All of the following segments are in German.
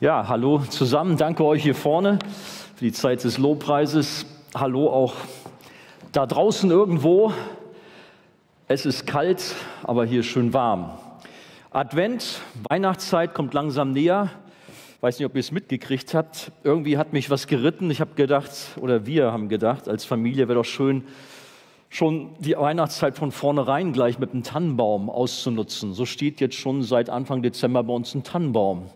Ja, hallo zusammen. Danke euch hier vorne für die Zeit des Lobpreises. Hallo auch da draußen irgendwo. Es ist kalt, aber hier schön warm. Advent, Weihnachtszeit kommt langsam näher. Ich weiß nicht, ob ihr es mitgekriegt habt. Irgendwie hat mich was geritten. Ich habe gedacht, oder wir haben gedacht, als Familie wäre doch schön, schon die Weihnachtszeit von vornherein gleich mit einem Tannenbaum auszunutzen. So steht jetzt schon seit Anfang Dezember bei uns ein Tannenbaum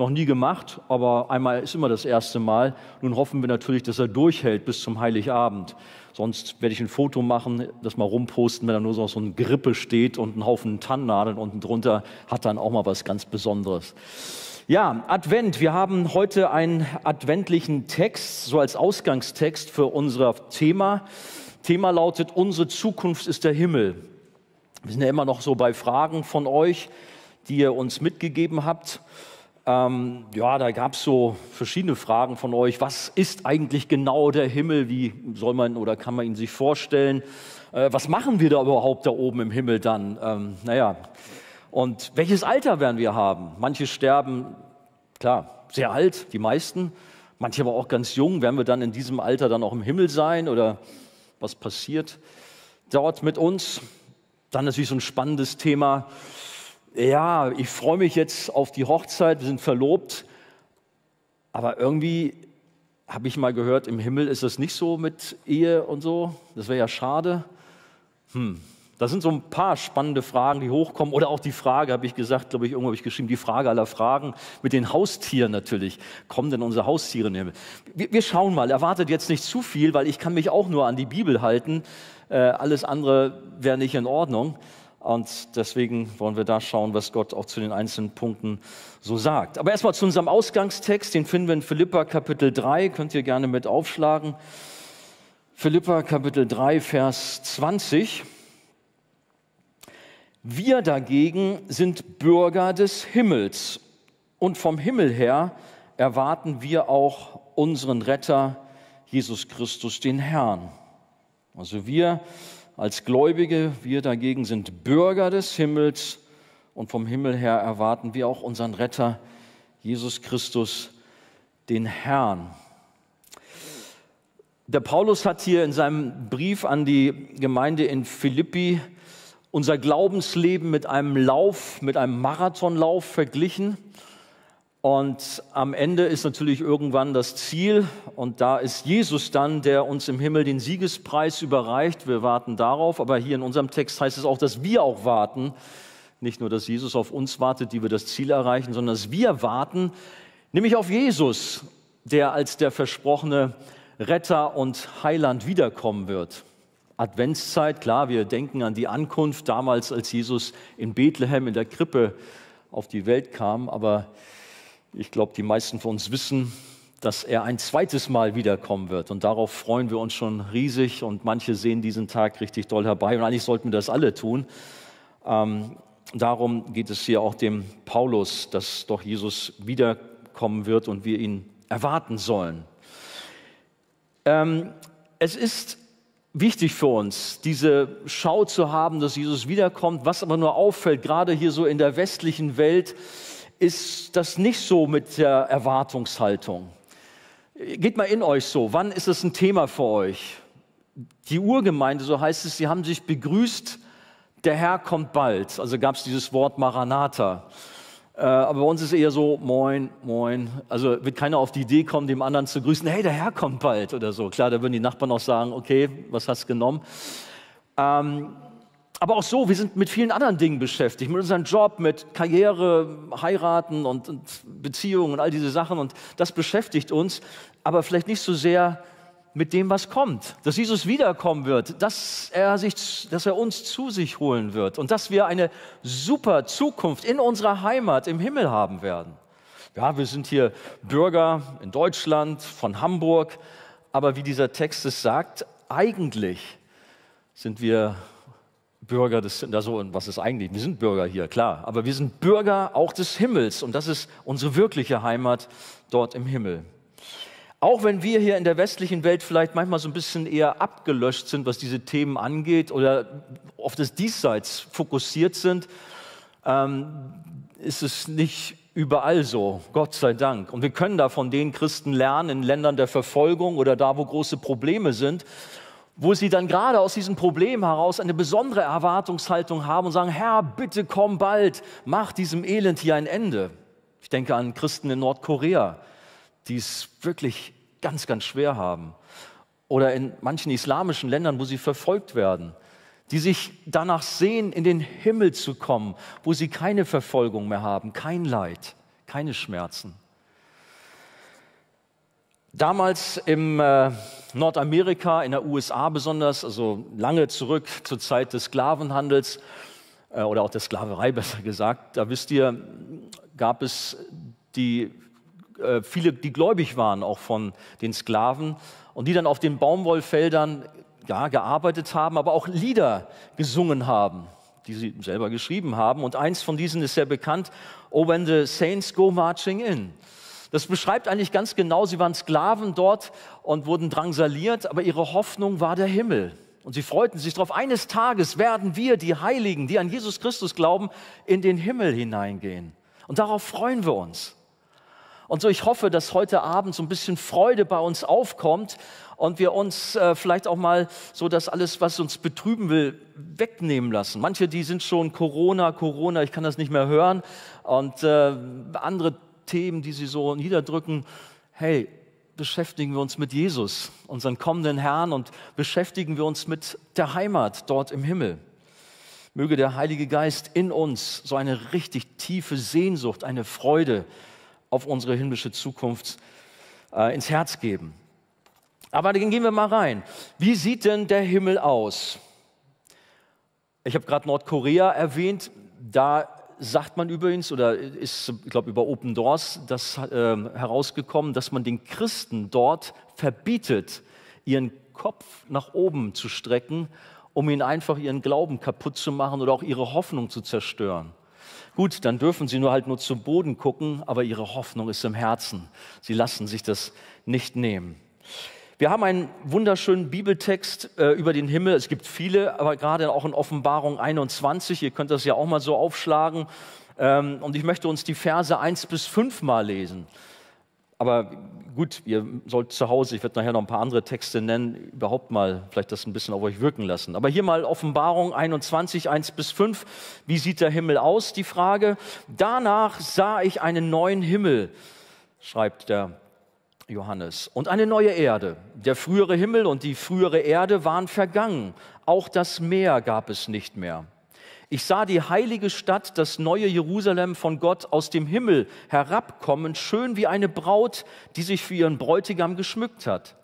noch nie gemacht, aber einmal ist immer das erste Mal. Nun hoffen wir natürlich, dass er durchhält bis zum Heiligabend. Sonst werde ich ein Foto machen, das mal rumposten, wenn da nur so ein Grippe steht und ein Haufen Tannennadeln unten drunter, hat dann auch mal was ganz Besonderes. Ja, Advent. Wir haben heute einen adventlichen Text, so als Ausgangstext für unser Thema. Thema lautet, unsere Zukunft ist der Himmel. Wir sind ja immer noch so bei Fragen von euch, die ihr uns mitgegeben habt. Ähm, ja, da gab es so verschiedene Fragen von euch. Was ist eigentlich genau der Himmel? Wie soll man oder kann man ihn sich vorstellen? Äh, was machen wir da überhaupt da oben im Himmel dann? Ähm, naja, und welches Alter werden wir haben? Manche sterben, klar, sehr alt, die meisten. Manche aber auch ganz jung. Werden wir dann in diesem Alter dann auch im Himmel sein oder was passiert dort mit uns? Dann natürlich so ein spannendes Thema ja, ich freue mich jetzt auf die Hochzeit, wir sind verlobt, aber irgendwie habe ich mal gehört, im Himmel ist es nicht so mit Ehe und so, das wäre ja schade. Hm. Das sind so ein paar spannende Fragen, die hochkommen. Oder auch die Frage, habe ich gesagt, glaube ich, irgendwo habe ich geschrieben, die Frage aller Fragen mit den Haustieren natürlich. Kommen denn unsere Haustiere in den Himmel? Wir, wir schauen mal, erwartet jetzt nicht zu viel, weil ich kann mich auch nur an die Bibel halten. Äh, alles andere wäre nicht in Ordnung. Und deswegen wollen wir da schauen, was Gott auch zu den einzelnen Punkten so sagt. Aber erstmal zu unserem Ausgangstext, den finden wir in Philippa Kapitel 3, könnt ihr gerne mit aufschlagen. Philippa Kapitel 3, Vers 20. Wir dagegen sind Bürger des Himmels und vom Himmel her erwarten wir auch unseren Retter, Jesus Christus, den Herrn. Also wir als Gläubige, wir dagegen sind Bürger des Himmels und vom Himmel her erwarten wir auch unseren Retter, Jesus Christus, den Herrn. Der Paulus hat hier in seinem Brief an die Gemeinde in Philippi unser Glaubensleben mit einem Lauf, mit einem Marathonlauf verglichen. Und am Ende ist natürlich irgendwann das Ziel und da ist Jesus dann, der uns im Himmel den Siegespreis überreicht. Wir warten darauf, aber hier in unserem Text heißt es auch, dass wir auch warten. Nicht nur, dass Jesus auf uns wartet, die wir das Ziel erreichen, sondern dass wir warten, nämlich auf Jesus, der als der versprochene Retter und Heiland wiederkommen wird. Adventszeit, klar, wir denken an die Ankunft damals, als Jesus in Bethlehem in der Krippe auf die Welt kam, aber ich glaube, die meisten von uns wissen, dass er ein zweites Mal wiederkommen wird. Und darauf freuen wir uns schon riesig. Und manche sehen diesen Tag richtig doll herbei. Und eigentlich sollten wir das alle tun. Ähm, darum geht es hier auch dem Paulus, dass doch Jesus wiederkommen wird und wir ihn erwarten sollen. Ähm, es ist wichtig für uns, diese Schau zu haben, dass Jesus wiederkommt. Was aber nur auffällt, gerade hier so in der westlichen Welt, ist das nicht so mit der Erwartungshaltung. Geht mal in euch so. Wann ist es ein Thema für euch? Die Urgemeinde, so heißt es, sie haben sich begrüßt, der Herr kommt bald. Also gab es dieses Wort Maranatha. Äh, aber bei uns ist eher so, moin, moin. Also wird keiner auf die Idee kommen, dem anderen zu grüßen, hey, der Herr kommt bald oder so. Klar, da würden die Nachbarn auch sagen, okay, was hast du genommen? Ähm, aber auch so, wir sind mit vielen anderen Dingen beschäftigt, mit unserem Job, mit Karriere, Heiraten und, und Beziehungen und all diese Sachen. Und das beschäftigt uns, aber vielleicht nicht so sehr mit dem, was kommt. Dass Jesus wiederkommen wird, dass er, sich, dass er uns zu sich holen wird und dass wir eine super Zukunft in unserer Heimat im Himmel haben werden. Ja, wir sind hier Bürger in Deutschland, von Hamburg, aber wie dieser Text es sagt, eigentlich sind wir Bürger des, also was ist eigentlich? Wir sind Bürger hier, klar, aber wir sind Bürger auch des Himmels und das ist unsere wirkliche Heimat dort im Himmel. Auch wenn wir hier in der westlichen Welt vielleicht manchmal so ein bisschen eher abgelöscht sind, was diese Themen angeht oder auf das Diesseits fokussiert sind, ähm, ist es nicht überall so, Gott sei Dank. Und wir können da von den Christen lernen in Ländern der Verfolgung oder da, wo große Probleme sind, wo sie dann gerade aus diesem Problem heraus eine besondere Erwartungshaltung haben und sagen, Herr, bitte komm bald, mach diesem Elend hier ein Ende. Ich denke an Christen in Nordkorea, die es wirklich ganz, ganz schwer haben. Oder in manchen islamischen Ländern, wo sie verfolgt werden die sich danach sehen, in den Himmel zu kommen, wo sie keine Verfolgung mehr haben, kein Leid, keine Schmerzen. Damals im äh, Nordamerika, in der USA besonders, also lange zurück zur Zeit des Sklavenhandels äh, oder auch der Sklaverei besser gesagt, da wisst ihr, gab es die, äh, viele, die gläubig waren auch von den Sklaven und die dann auf den Baumwollfeldern ja, gearbeitet haben, aber auch Lieder gesungen haben, die sie selber geschrieben haben. Und eins von diesen ist sehr bekannt, Oh, when the saints go marching in. Das beschreibt eigentlich ganz genau, sie waren Sklaven dort und wurden drangsaliert, aber ihre Hoffnung war der Himmel. Und sie freuten sich darauf, eines Tages werden wir, die Heiligen, die an Jesus Christus glauben, in den Himmel hineingehen. Und darauf freuen wir uns. Und so, ich hoffe, dass heute Abend so ein bisschen Freude bei uns aufkommt und wir uns äh, vielleicht auch mal so das alles, was uns betrüben will, wegnehmen lassen. Manche, die sind schon Corona, Corona, ich kann das nicht mehr hören. Und äh, andere Themen, die sie so niederdrücken. Hey, beschäftigen wir uns mit Jesus, unseren kommenden Herrn, und beschäftigen wir uns mit der Heimat dort im Himmel. Möge der Heilige Geist in uns so eine richtig tiefe Sehnsucht, eine Freude auf unsere himmlische Zukunft äh, ins Herz geben. Aber dann gehen wir mal rein. Wie sieht denn der Himmel aus? Ich habe gerade Nordkorea erwähnt. Da sagt man übrigens, oder ist, ich glaube, über Open Doors das äh, herausgekommen, dass man den Christen dort verbietet, ihren Kopf nach oben zu strecken, um ihnen einfach ihren Glauben kaputt zu machen oder auch ihre Hoffnung zu zerstören. Gut, dann dürfen sie nur halt nur zu Boden gucken, aber ihre Hoffnung ist im Herzen. Sie lassen sich das nicht nehmen. Wir haben einen wunderschönen Bibeltext äh, über den Himmel. Es gibt viele, aber gerade auch in Offenbarung 21. Ihr könnt das ja auch mal so aufschlagen. Ähm, und ich möchte uns die Verse 1 bis 5 mal lesen. Aber gut, ihr sollt zu Hause, ich werde nachher noch ein paar andere Texte nennen, überhaupt mal vielleicht das ein bisschen auf euch wirken lassen. Aber hier mal Offenbarung 21, 1 bis 5. Wie sieht der Himmel aus? Die Frage. Danach sah ich einen neuen Himmel, schreibt der Johannes, und eine neue Erde. Der frühere Himmel und die frühere Erde waren vergangen. Auch das Meer gab es nicht mehr. Ich sah die heilige Stadt, das neue Jerusalem von Gott aus dem Himmel herabkommen, schön wie eine Braut, die sich für ihren Bräutigam geschmückt hat.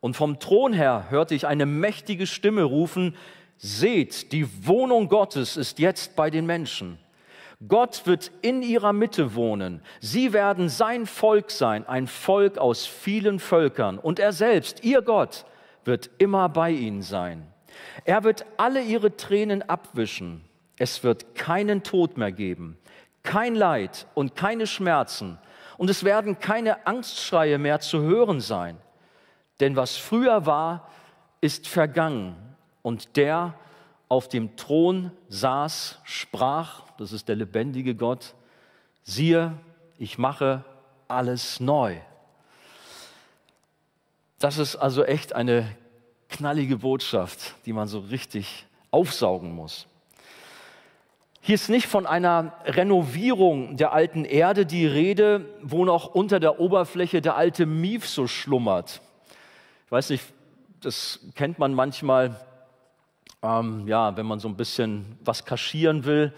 Und vom Thron her hörte ich eine mächtige Stimme rufen, Seht, die Wohnung Gottes ist jetzt bei den Menschen. Gott wird in ihrer Mitte wohnen. Sie werden sein Volk sein, ein Volk aus vielen Völkern. Und er selbst, ihr Gott, wird immer bei ihnen sein. Er wird alle ihre Tränen abwischen. Es wird keinen Tod mehr geben, kein Leid und keine Schmerzen. Und es werden keine Angstschreie mehr zu hören sein. Denn was früher war, ist vergangen. Und der auf dem Thron saß, sprach, das ist der lebendige Gott, siehe, ich mache alles neu. Das ist also echt eine knallige Botschaft, die man so richtig aufsaugen muss. Hier ist nicht von einer Renovierung der alten Erde die Rede, wo noch unter der Oberfläche der alte Mief so schlummert. Ich weiß nicht, das kennt man manchmal, ähm, ja, wenn man so ein bisschen was kaschieren will,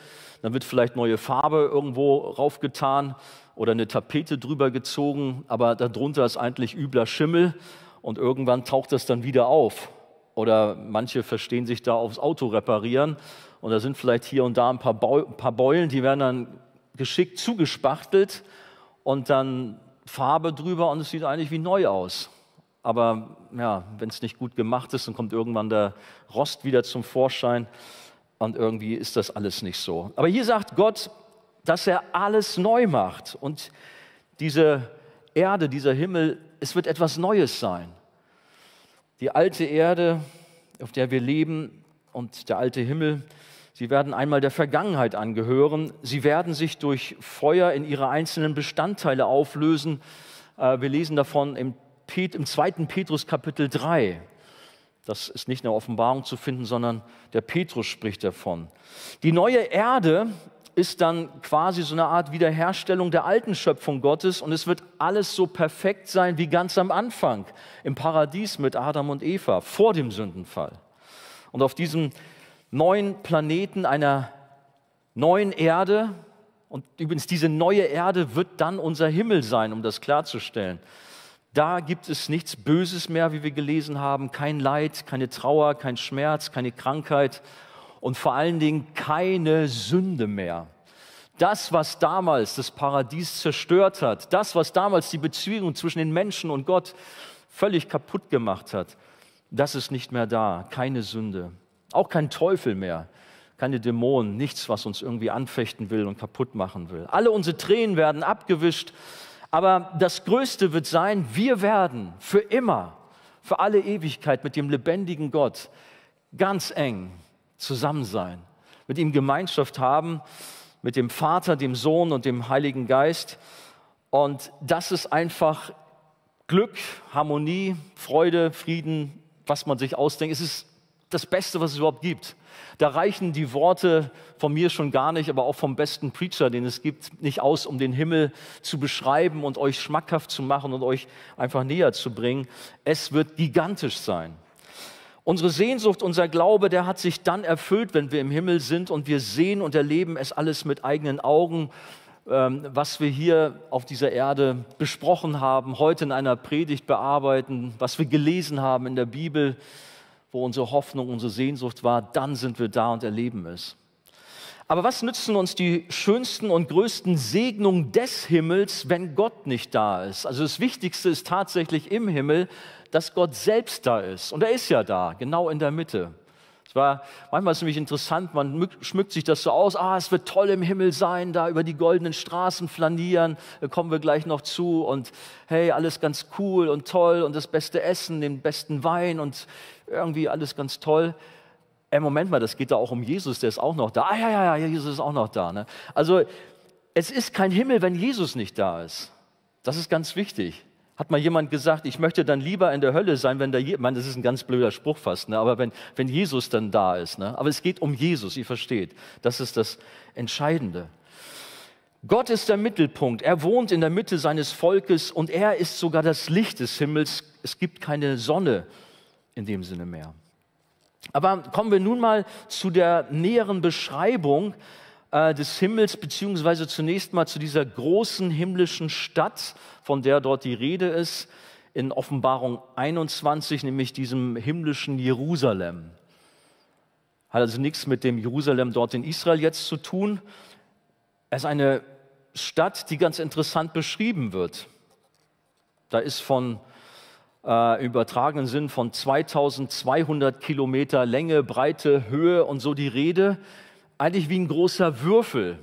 dann wird vielleicht neue Farbe irgendwo raufgetan oder eine Tapete drüber gezogen, aber darunter ist eigentlich übler Schimmel und irgendwann taucht das dann wieder auf. Oder manche verstehen sich da aufs Auto reparieren und da sind vielleicht hier und da ein paar, Beulen, die werden dann geschickt zugespachtelt und dann Farbe drüber und es sieht eigentlich wie neu aus. Aber ja, wenn es nicht gut gemacht ist, dann kommt irgendwann der Rost wieder zum Vorschein und irgendwie ist das alles nicht so. Aber hier sagt Gott, dass er alles neu macht und diese Erde, dieser Himmel, es wird etwas Neues sein. Die alte Erde, auf der wir leben und der alte Himmel, Sie werden einmal der Vergangenheit angehören. Sie werden sich durch Feuer in ihre einzelnen Bestandteile auflösen. Äh, wir lesen davon im, zweiten Petrus Kapitel 3. Das ist nicht in der Offenbarung zu finden, sondern der Petrus spricht davon. Die neue Erde ist dann quasi so eine Art Wiederherstellung der alten Schöpfung Gottes und es wird alles so perfekt sein wie ganz am Anfang im Paradies mit Adam und Eva vor dem Sündenfall. Und auf diesem neuen Planeten einer neuen Erde, und übrigens diese neue Erde wird dann unser Himmel sein, um das klarzustellen. Da gibt es nichts Böses mehr, wie wir gelesen haben, kein Leid, keine Trauer, kein Schmerz, keine Krankheit und vor allen Dingen keine Sünde mehr. Das, was damals das Paradies zerstört hat, das, was damals die Beziehung zwischen den Menschen und Gott völlig kaputt gemacht hat, das ist nicht mehr da. Keine Sünde. Auch kein Teufel mehr. Keine Dämonen. Nichts, was uns irgendwie anfechten will und kaputt machen will. Alle unsere Tränen werden abgewischt. Aber das Größte wird sein, wir werden für immer, für alle Ewigkeit mit dem lebendigen Gott ganz eng zusammen sein, mit ihm Gemeinschaft haben, mit dem Vater, dem Sohn und dem Heiligen Geist. Und das ist einfach Glück, Harmonie, Freude, Frieden, was man sich ausdenkt. Es ist das Beste, was es überhaupt gibt. Da reichen die Worte von mir schon gar nicht, aber auch vom besten Preacher, den es gibt, nicht aus, um den Himmel zu beschreiben und euch schmackhaft zu machen und euch einfach näher zu bringen. Es wird gigantisch sein. Unsere Sehnsucht, unser Glaube, der hat sich dann erfüllt, wenn wir im Himmel sind und wir sehen und erleben es alles mit eigenen Augen, ähm, was wir hier auf dieser Erde besprochen haben, heute in einer Predigt bearbeiten, was wir gelesen haben in der Bibel, wo unsere Hoffnung, unsere Sehnsucht war, dann sind wir da und erleben es. Aber was nützen uns die schönsten und größten Segnungen des Himmels, wenn Gott nicht da ist? Also das Wichtigste ist tatsächlich im Himmel, dass Gott selbst da ist. Und er ist ja da, genau in der Mitte. War manchmal ist es nämlich interessant, man schmückt sich das so aus, ah, es wird toll im Himmel sein, da über die goldenen Straßen flanieren, da kommen wir gleich noch zu und hey, alles ganz cool und toll und das beste Essen, den besten Wein und irgendwie alles ganz toll. Ey, Moment mal, das geht da auch um Jesus, der ist auch noch da. Ah ja, ja, ja, Jesus ist auch noch da. Ne? Also es ist kein Himmel, wenn Jesus nicht da ist. Das ist ganz wichtig. Hat mal jemand gesagt, ich möchte dann lieber in der Hölle sein, wenn der, ich meine, das ist ein ganz blöder Spruch fast, ne? aber wenn, wenn Jesus dann da ist. Ne? Aber es geht um Jesus, ihr versteht. Das ist das Entscheidende. Gott ist der Mittelpunkt. Er wohnt in der Mitte seines Volkes und er ist sogar das Licht des Himmels. Es gibt keine Sonne in dem Sinne mehr. Aber kommen wir nun mal zu der näheren Beschreibung äh, des Himmels, beziehungsweise zunächst mal zu dieser großen himmlischen Stadt, von der dort die Rede ist, in Offenbarung 21, nämlich diesem himmlischen Jerusalem. Hat also nichts mit dem Jerusalem dort in Israel jetzt zu tun. Es ist eine Stadt, die ganz interessant beschrieben wird. Da ist von äh, übertragenen Sinn von 2200 Kilometer Länge, Breite, Höhe und so die Rede eigentlich wie ein großer Würfel.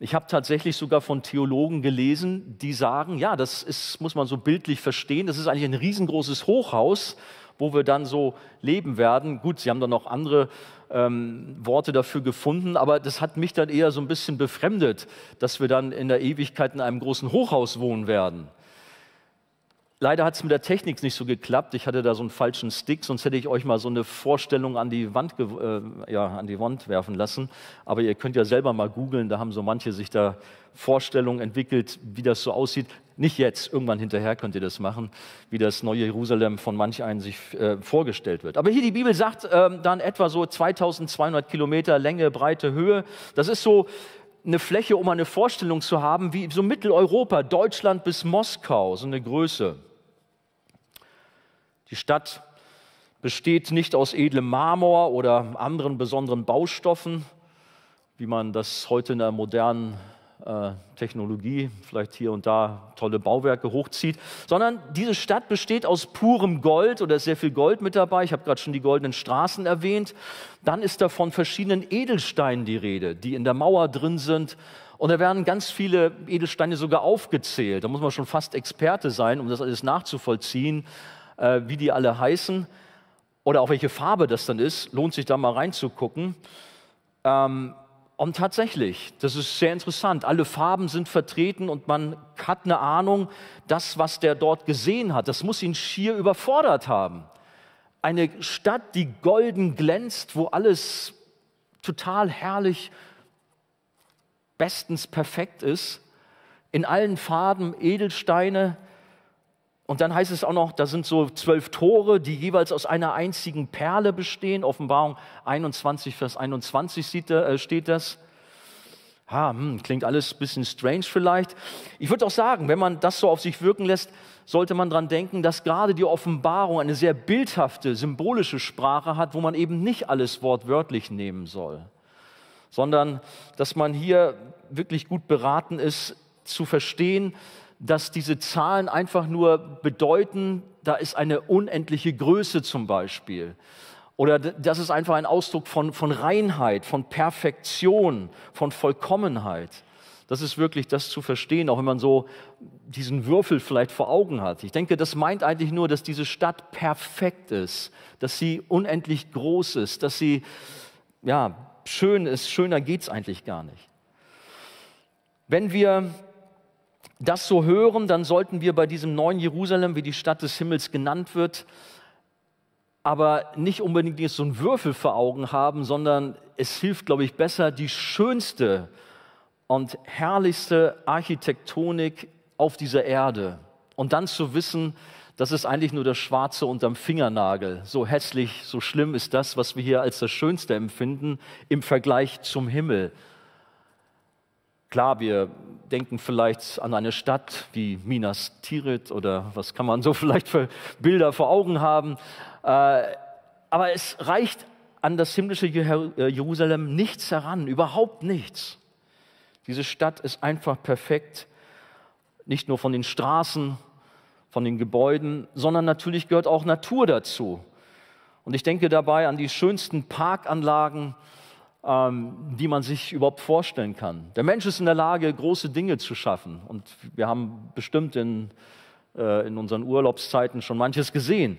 Ich habe tatsächlich sogar von Theologen gelesen, die sagen, ja, das ist, muss man so bildlich verstehen, das ist eigentlich ein riesengroßes Hochhaus, wo wir dann so leben werden. Gut, sie haben dann noch andere ähm, Worte dafür gefunden, aber das hat mich dann eher so ein bisschen befremdet, dass wir dann in der Ewigkeit in einem großen Hochhaus wohnen werden. Leider hat es mit der Technik nicht so geklappt. Ich hatte da so einen falschen Stick, sonst hätte ich euch mal so eine Vorstellung an die Wand, äh, ja, an die Wand werfen lassen. Aber ihr könnt ja selber mal googeln, da haben so manche sich da Vorstellungen entwickelt, wie das so aussieht. Nicht jetzt, irgendwann hinterher könnt ihr das machen, wie das neue Jerusalem von manch einen sich äh, vorgestellt wird. Aber hier die Bibel sagt äh, dann etwa so 2200 Kilometer Länge, Breite, Höhe. Das ist so eine Fläche, um eine Vorstellung zu haben, wie so Mitteleuropa, Deutschland bis Moskau, so eine Größe. Die Stadt besteht nicht aus edlem Marmor oder anderen besonderen Baustoffen, wie man das heute in der modernen Technologie vielleicht hier und da tolle Bauwerke hochzieht, sondern diese Stadt besteht aus purem Gold oder sehr viel Gold mit dabei. Ich habe gerade schon die goldenen Straßen erwähnt. Dann ist da von verschiedenen Edelsteinen die Rede, die in der Mauer drin sind. Und da werden ganz viele Edelsteine sogar aufgezählt. Da muss man schon fast Experte sein, um das alles nachzuvollziehen äh, wie die alle heißen oder auch welche Farbe das dann ist. Lohnt sich da mal reinzugucken. Ähm, und tatsächlich, das ist sehr interessant, alle Farben sind vertreten und man hat eine Ahnung, das, was der dort gesehen hat, das muss ihn schier überfordert haben. Eine Stadt, die golden glänzt, wo alles total herrlich, bestens perfekt ist, in allen Farben Edelsteine. Und dann heißt es auch noch, da sind so zwölf Tore, die jeweils aus einer einzigen Perle bestehen. Offenbarung 21, Vers 21 äh, steht das. Ha, hm, klingt alles ein bisschen strange vielleicht. Ich würde auch sagen, wenn man das so auf sich wirken lässt, sollte man daran denken, dass gerade die Offenbarung eine sehr bildhafte, symbolische Sprache hat, wo man eben nicht alles wortwörtlich nehmen soll, sondern dass man hier wirklich gut beraten ist, zu verstehen, dass diese Zahlen einfach nur bedeuten, da ist eine unendliche Größe zum Beispiel. Oder das ist einfach ein Ausdruck von, von Reinheit, von Perfektion, von Vollkommenheit. Das ist wirklich das zu verstehen, auch wenn man so diesen Würfel vielleicht vor Augen hat. Ich denke, das meint eigentlich nur, dass diese Stadt perfekt ist, dass sie unendlich groß ist, dass sie ja, schön ist. Schöner geht es eigentlich gar nicht. Wenn wir das so hören, dann sollten wir bei diesem neuen Jerusalem, wie die Stadt des Himmels genannt wird, aber nicht unbedingt jetzt so einen Würfel vor Augen haben, sondern es hilft, glaube ich, besser, die schönste und herrlichste Architektonik auf dieser Erde. Und dann zu wissen, das ist eigentlich nur das Schwarze unterm Fingernagel. So hässlich, so schlimm ist das, was wir hier als das Schönste empfinden im Vergleich zum Himmel. Klar, wir denken vielleicht an eine Stadt wie Minas Tirith oder was kann man so vielleicht für Bilder vor Augen haben. Äh, aber es reicht an das himmlische äh, Jerusalem nichts heran, überhaupt nichts. Diese Stadt ist einfach perfekt, nicht nur von den Straßen, von den Gebäuden, sondern natürlich gehört auch Natur dazu. Und ich denke dabei an die schönsten Parkanlagen, ähm, die man sich überhaupt vorstellen kann. Der Mensch ist in der Lage, große Dinge zu schaffen. Und wir haben bestimmt in, äh, in unseren Urlaubszeiten schon manches gesehen.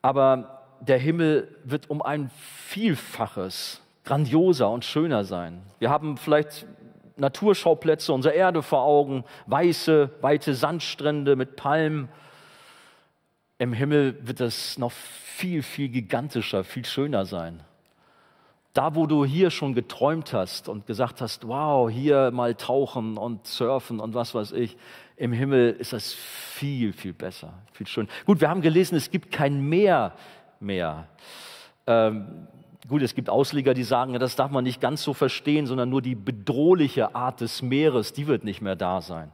Aber der Himmel wird um ein Vielfaches grandioser und schöner sein. Wir haben vielleicht Naturschauplätze unserer Erde vor Augen, weiße, weite Sandstrände mit Palmen. Im Himmel wird es noch viel, viel gigantischer, viel schöner sein. Da, wo du hier schon geträumt hast und gesagt hast, wow, hier mal tauchen und surfen und was weiß ich, im Himmel ist das viel, viel besser, viel schön. Gut, wir haben gelesen, es gibt kein Meer mehr. Ähm, gut, es gibt Ausleger, die sagen, das darf man nicht ganz so verstehen, sondern nur die bedrohliche Art des Meeres, die wird nicht mehr da sein.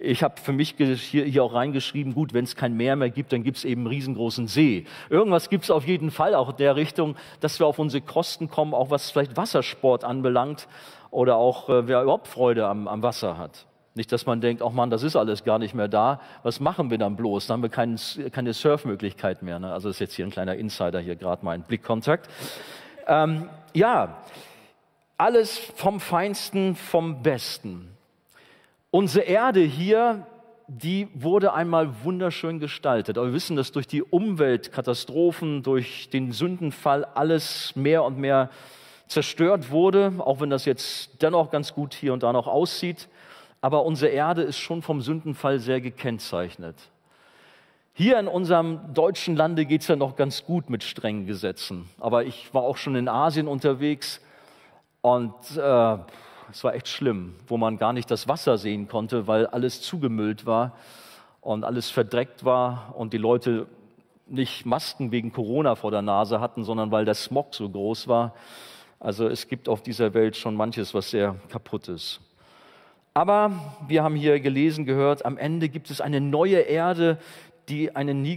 Ich habe für mich hier, hier auch reingeschrieben, gut, wenn es kein Meer mehr gibt, dann gibt es eben einen riesengroßen See. Irgendwas gibt es auf jeden Fall auch in der Richtung, dass wir auf unsere Kosten kommen, auch was vielleicht Wassersport anbelangt oder auch äh, wer überhaupt Freude am, am Wasser hat. Nicht, dass man denkt, ach man, das ist alles gar nicht mehr da. Was machen wir dann bloß? Dann haben wir kein, keine Surfmöglichkeit mehr. Ne? Also das ist jetzt hier ein kleiner Insider, hier gerade mal ein Blickkontakt. Ähm, ja, alles vom Feinsten, vom Besten. Unsere Erde hier, die wurde einmal wunderschön gestaltet. Aber wir wissen, dass durch die Umweltkatastrophen, durch den Sündenfall alles mehr und mehr zerstört wurde, auch wenn das jetzt dennoch ganz gut hier und da noch aussieht. Aber unsere Erde ist schon vom Sündenfall sehr gekennzeichnet. Hier in unserem deutschen Lande geht es ja noch ganz gut mit strengen Gesetzen. Aber ich war auch schon in Asien unterwegs und äh, es war echt schlimm, wo man gar nicht das Wasser sehen konnte, weil alles zugemüllt war und alles verdreckt war und die Leute nicht Masken wegen Corona vor der Nase hatten, sondern weil der Smog so groß war. Also es gibt auf dieser Welt schon manches, was sehr kaputt ist. Aber wir haben hier gelesen, gehört, am Ende gibt es eine neue Erde, die einen nie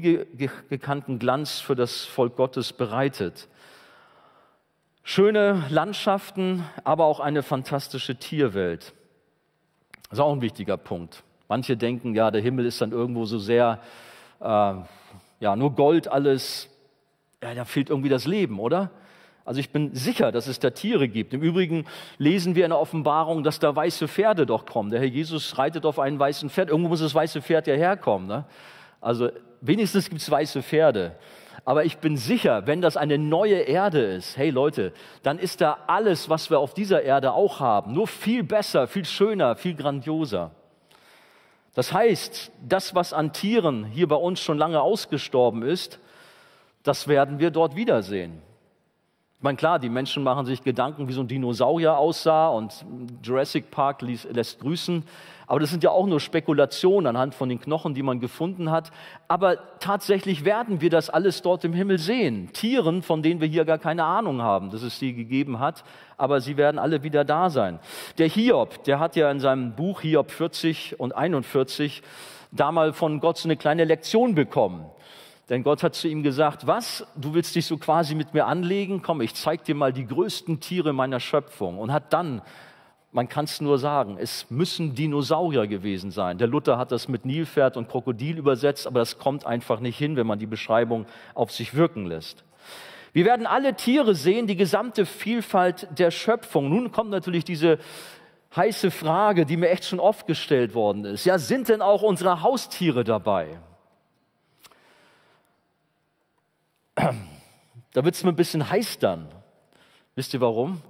gekannten Glanz für das Volk Gottes bereitet. Schöne Landschaften, aber auch eine fantastische Tierwelt. Das ist auch ein wichtiger Punkt. Manche denken, ja, der Himmel ist dann irgendwo so sehr, äh, ja, nur Gold alles. Ja, da fehlt irgendwie das Leben, oder? Also ich bin sicher, dass es da Tiere gibt. Im Übrigen lesen wir in der Offenbarung, dass da weiße Pferde doch kommen. Der Herr Jesus reitet auf einen weißen Pferd. Irgendwo muss das weiße Pferd ja herkommen. Ne? Also wenigstens gibt es weiße Pferde. Aber ich bin sicher, wenn das eine neue Erde ist, hey Leute, dann ist da alles, was wir auf dieser Erde auch haben, nur viel besser, viel schöner, viel grandioser. Das heißt, das, was an Tieren hier bei uns schon lange ausgestorben ist, das werden wir dort wiedersehen. Ich meine, klar, die Menschen machen sich Gedanken, wie so ein Dinosaurier aussah und Jurassic Park lässt grüßen. Aber das sind ja auch nur Spekulationen anhand von den Knochen, die man gefunden hat. Aber tatsächlich werden wir das alles dort im Himmel sehen. Tieren, von denen wir hier gar keine Ahnung haben, dass es sie gegeben hat. Aber sie werden alle wieder da sein. Der Hiob, der hat ja in seinem Buch Hiob 40 und 41 da mal von Gott so eine kleine Lektion bekommen. Denn Gott hat zu ihm gesagt, was, du willst dich so quasi mit mir anlegen? Komm, ich zeig dir mal die größten Tiere meiner Schöpfung. Und hat dann, man kann es nur sagen, es müssen Dinosaurier gewesen sein. Der Luther hat das mit Nilpferd und Krokodil übersetzt, aber das kommt einfach nicht hin, wenn man die Beschreibung auf sich wirken lässt. Wir werden alle Tiere sehen, die gesamte Vielfalt der Schöpfung. Nun kommt natürlich diese heiße Frage, die mir echt schon oft gestellt worden ist. Ja, sind denn auch unsere Haustiere dabei? Da wird es mir ein bisschen heiß dann. Wisst ihr warum?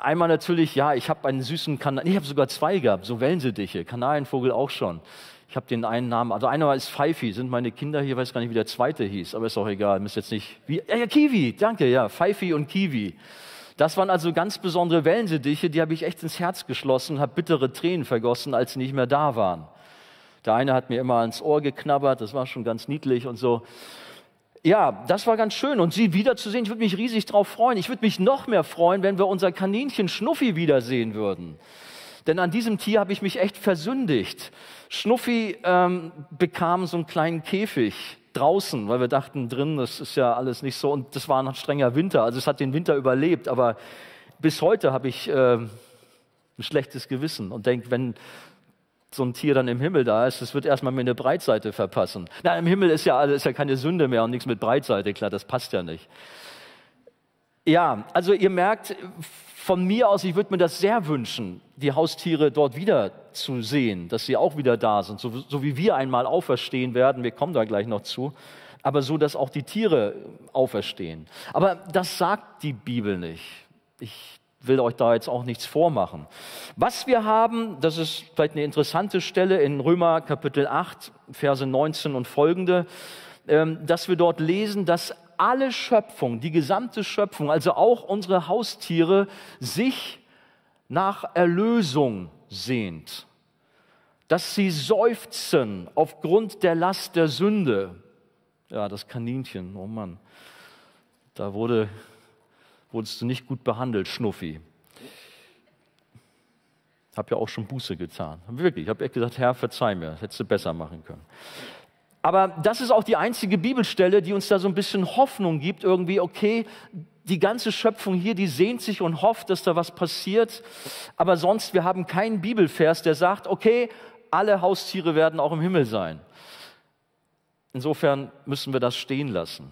Einmal natürlich, ja, ich habe einen süßen Kanal, ich habe sogar zwei gehabt, so Wellensittiche, Kanarienvogel auch schon. Ich habe den einen Namen, also einer ist Pfeifi, sind meine Kinder hier, weiß gar nicht, wie der zweite hieß, aber ist auch egal, müsst jetzt nicht, wie, ja, ja, Kiwi, danke, ja, Pfeifi und Kiwi. Das waren also ganz besondere Wellensittiche, die habe ich echt ins Herz geschlossen, habe bittere Tränen vergossen, als sie nicht mehr da waren. Der eine hat mir immer ans Ohr geknabbert, das war schon ganz niedlich und so ja, das war ganz schön. Und sie wiederzusehen, ich würde mich riesig darauf freuen. Ich würde mich noch mehr freuen, wenn wir unser Kaninchen Schnuffi wiedersehen würden. Denn an diesem Tier habe ich mich echt versündigt. Schnuffi ähm, bekam so einen kleinen Käfig draußen, weil wir dachten, drin, das ist ja alles nicht so. Und das war ein strenger Winter. Also es hat den Winter überlebt. Aber bis heute habe ich äh, ein schlechtes Gewissen und denke, wenn so ein Tier dann im Himmel da ist, das wird erstmal mir eine Breitseite verpassen. Na, im Himmel ist ja, ist ja keine Sünde mehr und nichts mit Breitseite, klar, das passt ja nicht. Ja, also ihr merkt, von mir aus, ich würde mir das sehr wünschen, die Haustiere dort wieder zu sehen, dass sie auch wieder da sind, so, so wie wir einmal auferstehen werden, wir kommen da gleich noch zu, aber so, dass auch die Tiere auferstehen. Aber das sagt die Bibel nicht. Ich will euch da jetzt auch nichts vormachen. Was wir haben, das ist vielleicht eine interessante Stelle in Römer Kapitel 8, Verse 19 und folgende, ähm, dass wir dort lesen, dass alle Schöpfung, die gesamte Schöpfung, also auch unsere Haustiere, sich nach Erlösung sehnt. Dass sie seufzen aufgrund der Last der Sünde. Ja, das Kaninchen, oh Mann. Da wurde wurdest du nicht gut behandelt, Schnuffi. Habe ja auch schon Buße getan. Wirklich, ich habe echt gesagt, Herr, verzeih mir, das hättest du besser machen können. Aber das ist auch die einzige Bibelstelle, die uns da so ein bisschen Hoffnung gibt, irgendwie, okay, die ganze Schöpfung hier, die sehnt sich und hofft, dass da was passiert. Aber sonst, wir haben keinen Bibelvers, der sagt, okay, alle Haustiere werden auch im Himmel sein. Insofern müssen wir das stehen lassen.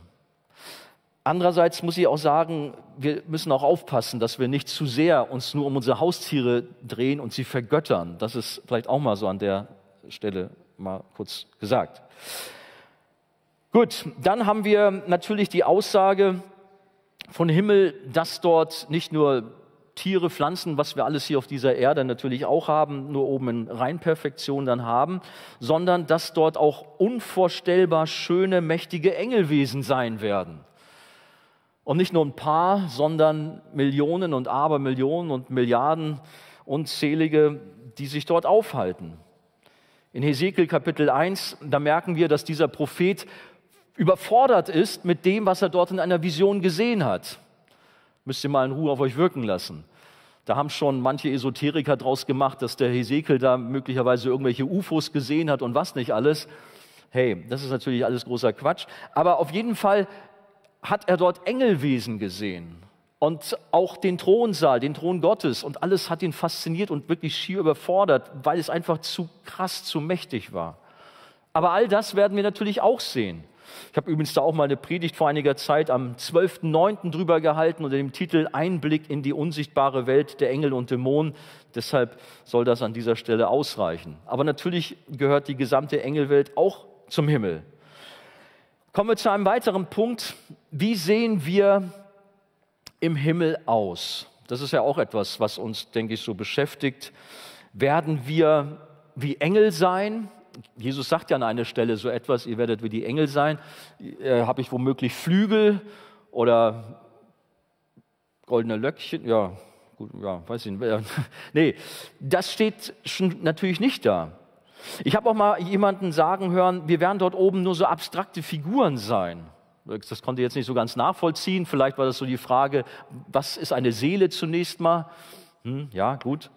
Andererseits muss ich auch sagen, wir müssen auch aufpassen, dass wir nicht zu sehr uns nur um unsere Haustiere drehen und sie vergöttern. Das ist vielleicht auch mal so an der Stelle mal kurz gesagt. Gut, dann haben wir natürlich die Aussage von Himmel, dass dort nicht nur Tiere, Pflanzen, was wir alles hier auf dieser Erde natürlich auch haben, nur oben in Reinperfektion dann haben, sondern dass dort auch unvorstellbar schöne, mächtige Engelwesen sein werden. Und nicht nur ein paar, sondern Millionen und Abermillionen und Milliarden unzählige, die sich dort aufhalten. In Hesekiel Kapitel 1, da merken wir, dass dieser Prophet überfordert ist mit dem, was er dort in einer Vision gesehen hat. Müsst ihr mal in Ruhe auf euch wirken lassen. Da haben schon manche Esoteriker draus gemacht, dass der Hesekiel da möglicherweise irgendwelche UFOs gesehen hat und was nicht alles. Hey, das ist natürlich alles großer Quatsch. Aber auf jeden Fall hat er dort Engelwesen gesehen und auch den Thronsaal, den Thron Gottes und alles hat ihn fasziniert und wirklich schier überfordert, weil es einfach zu krass, zu mächtig war. Aber all das werden wir natürlich auch sehen. Ich habe übrigens da auch mal eine Predigt vor einiger Zeit am 12.09. drüber gehalten unter dem Titel Einblick in die unsichtbare Welt der Engel und Dämonen. Deshalb soll das an dieser Stelle ausreichen. Aber natürlich gehört die gesamte Engelwelt auch zum Himmel. Kommen wir zu einem weiteren Punkt. Wie sehen wir im Himmel aus? Das ist ja auch etwas, was uns, denke ich, so beschäftigt. Werden wir wie Engel sein? Jesus sagt ja an einer Stelle so etwas, ihr werdet wie die Engel sein. Äh, Habe ich womöglich Flügel oder goldene Löckchen? Ja, gut, ja, weiß ich nicht. Nee, das steht schon natürlich nicht da. Ich habe auch mal jemanden sagen hören, wir werden dort oben nur so abstrakte Figuren sein. Das konnte ich jetzt nicht so ganz nachvollziehen. Vielleicht war das so die Frage, was ist eine Seele zunächst mal? Hm, ja, gut.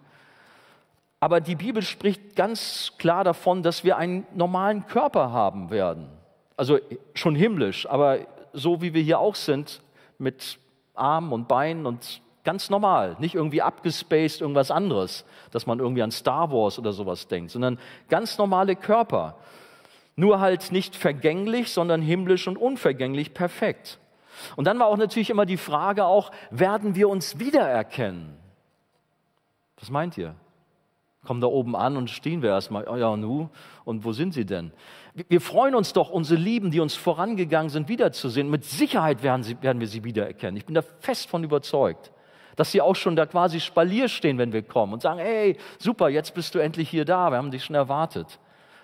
Aber die Bibel spricht ganz klar davon, dass wir einen normalen Körper haben werden. Also schon himmlisch, aber so wie wir hier auch sind, mit Armen und Beinen und ganz normal, nicht irgendwie abgespaced, irgendwas anderes, dass man irgendwie an Star Wars oder sowas denkt, sondern ganz normale Körper. Nur halt nicht vergänglich, sondern himmlisch und unvergänglich perfekt. Und dann war auch natürlich immer die Frage auch, werden wir uns wiedererkennen? Was meint ihr? kommen da oben an und stehen wir erstmal, oh ja, nu, und wo sind sie denn? Wir freuen uns doch, unsere Lieben, die uns vorangegangen sind, wiederzusehen. Mit Sicherheit werden, sie, werden wir sie wiedererkennen. Ich bin da fest von überzeugt, dass sie auch schon da quasi Spalier stehen, wenn wir kommen und sagen, hey, super, jetzt bist du endlich hier da, wir haben dich schon erwartet.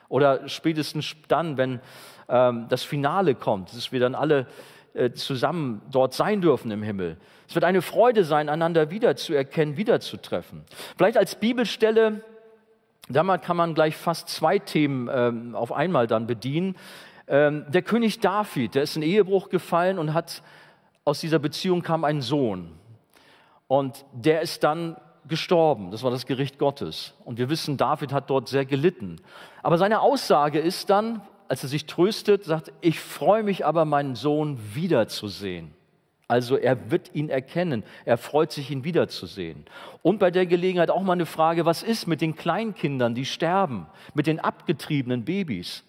Oder spätestens dann, wenn ähm, das Finale kommt, dass wir dann alle äh, zusammen dort sein dürfen im Himmel. Es wird eine Freude sein, einander wiederzuerkennen, wiederzutreffen. Vielleicht als Bibelstelle, damals kann man gleich fast zwei Themen ähm, auf einmal dann bedienen. Ähm, der König David, der ist in Ehebruch gefallen und hat aus dieser Beziehung kam ein Sohn. Und der ist dann gestorben. Das war das Gericht Gottes. Und wir wissen, David hat dort sehr gelitten. Aber seine Aussage ist dann, als er sich tröstet, sagt, ich freue mich aber, meinen Sohn wiederzusehen. Also er wird ihn erkennen, er freut sich, ihn wiederzusehen. Und bei der Gelegenheit auch mal eine Frage, was ist mit den Kleinkindern, die sterben, mit den abgetriebenen Babys?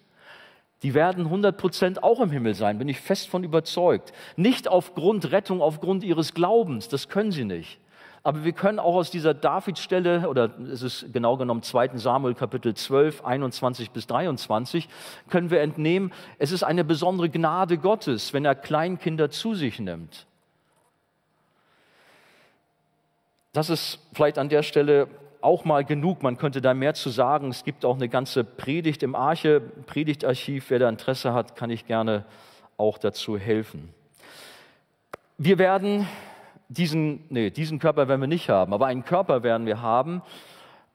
Die werden 100 Prozent auch im Himmel sein, bin ich fest von überzeugt. Nicht aufgrund Rettung, aufgrund ihres Glaubens, das können sie nicht. Aber wir können auch aus dieser David-Stelle, oder es ist genau genommen 2. Samuel Kapitel 12, 21 bis 23, können wir entnehmen, es ist eine besondere Gnade Gottes, wenn er Kleinkinder zu sich nimmt. Das ist vielleicht an der Stelle auch mal genug. Man könnte da mehr zu sagen. Es gibt auch eine ganze Predigt im Arche, Predigtarchiv. Wer da Interesse hat, kann ich gerne auch dazu helfen. Wir werden diesen, nee, diesen Körper werden wir nicht haben, aber einen Körper werden wir haben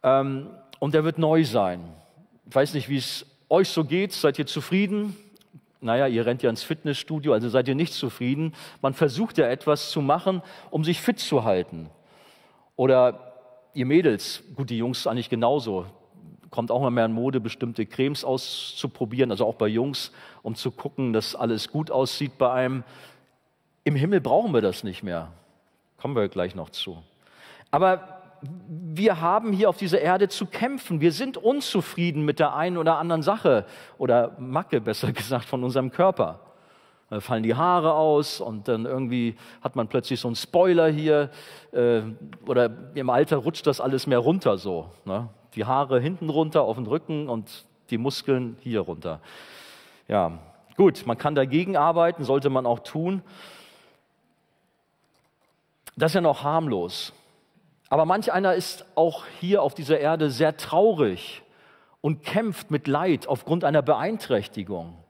ähm, und der wird neu sein. Ich weiß nicht, wie es euch so geht. Seid ihr zufrieden? Naja, ihr rennt ja ins Fitnessstudio, also seid ihr nicht zufrieden. Man versucht ja etwas zu machen, um sich fit zu halten. Oder ihr Mädels, gut, die Jungs eigentlich genauso. Kommt auch mal mehr in Mode, bestimmte Cremes auszuprobieren, also auch bei Jungs, um zu gucken, dass alles gut aussieht bei einem. Im Himmel brauchen wir das nicht mehr. Kommen wir gleich noch zu. Aber wir haben hier auf dieser Erde zu kämpfen. Wir sind unzufrieden mit der einen oder anderen Sache oder Macke, besser gesagt, von unserem Körper. Da fallen die Haare aus und dann irgendwie hat man plötzlich so einen Spoiler hier äh, oder im Alter rutscht das alles mehr runter so. Ne? Die Haare hinten runter auf den Rücken und die Muskeln hier runter. Ja, gut, man kann dagegen arbeiten, sollte man auch tun. Das ist ja noch harmlos. Aber manch einer ist auch hier auf dieser Erde sehr traurig und kämpft mit Leid aufgrund einer Beeinträchtigung.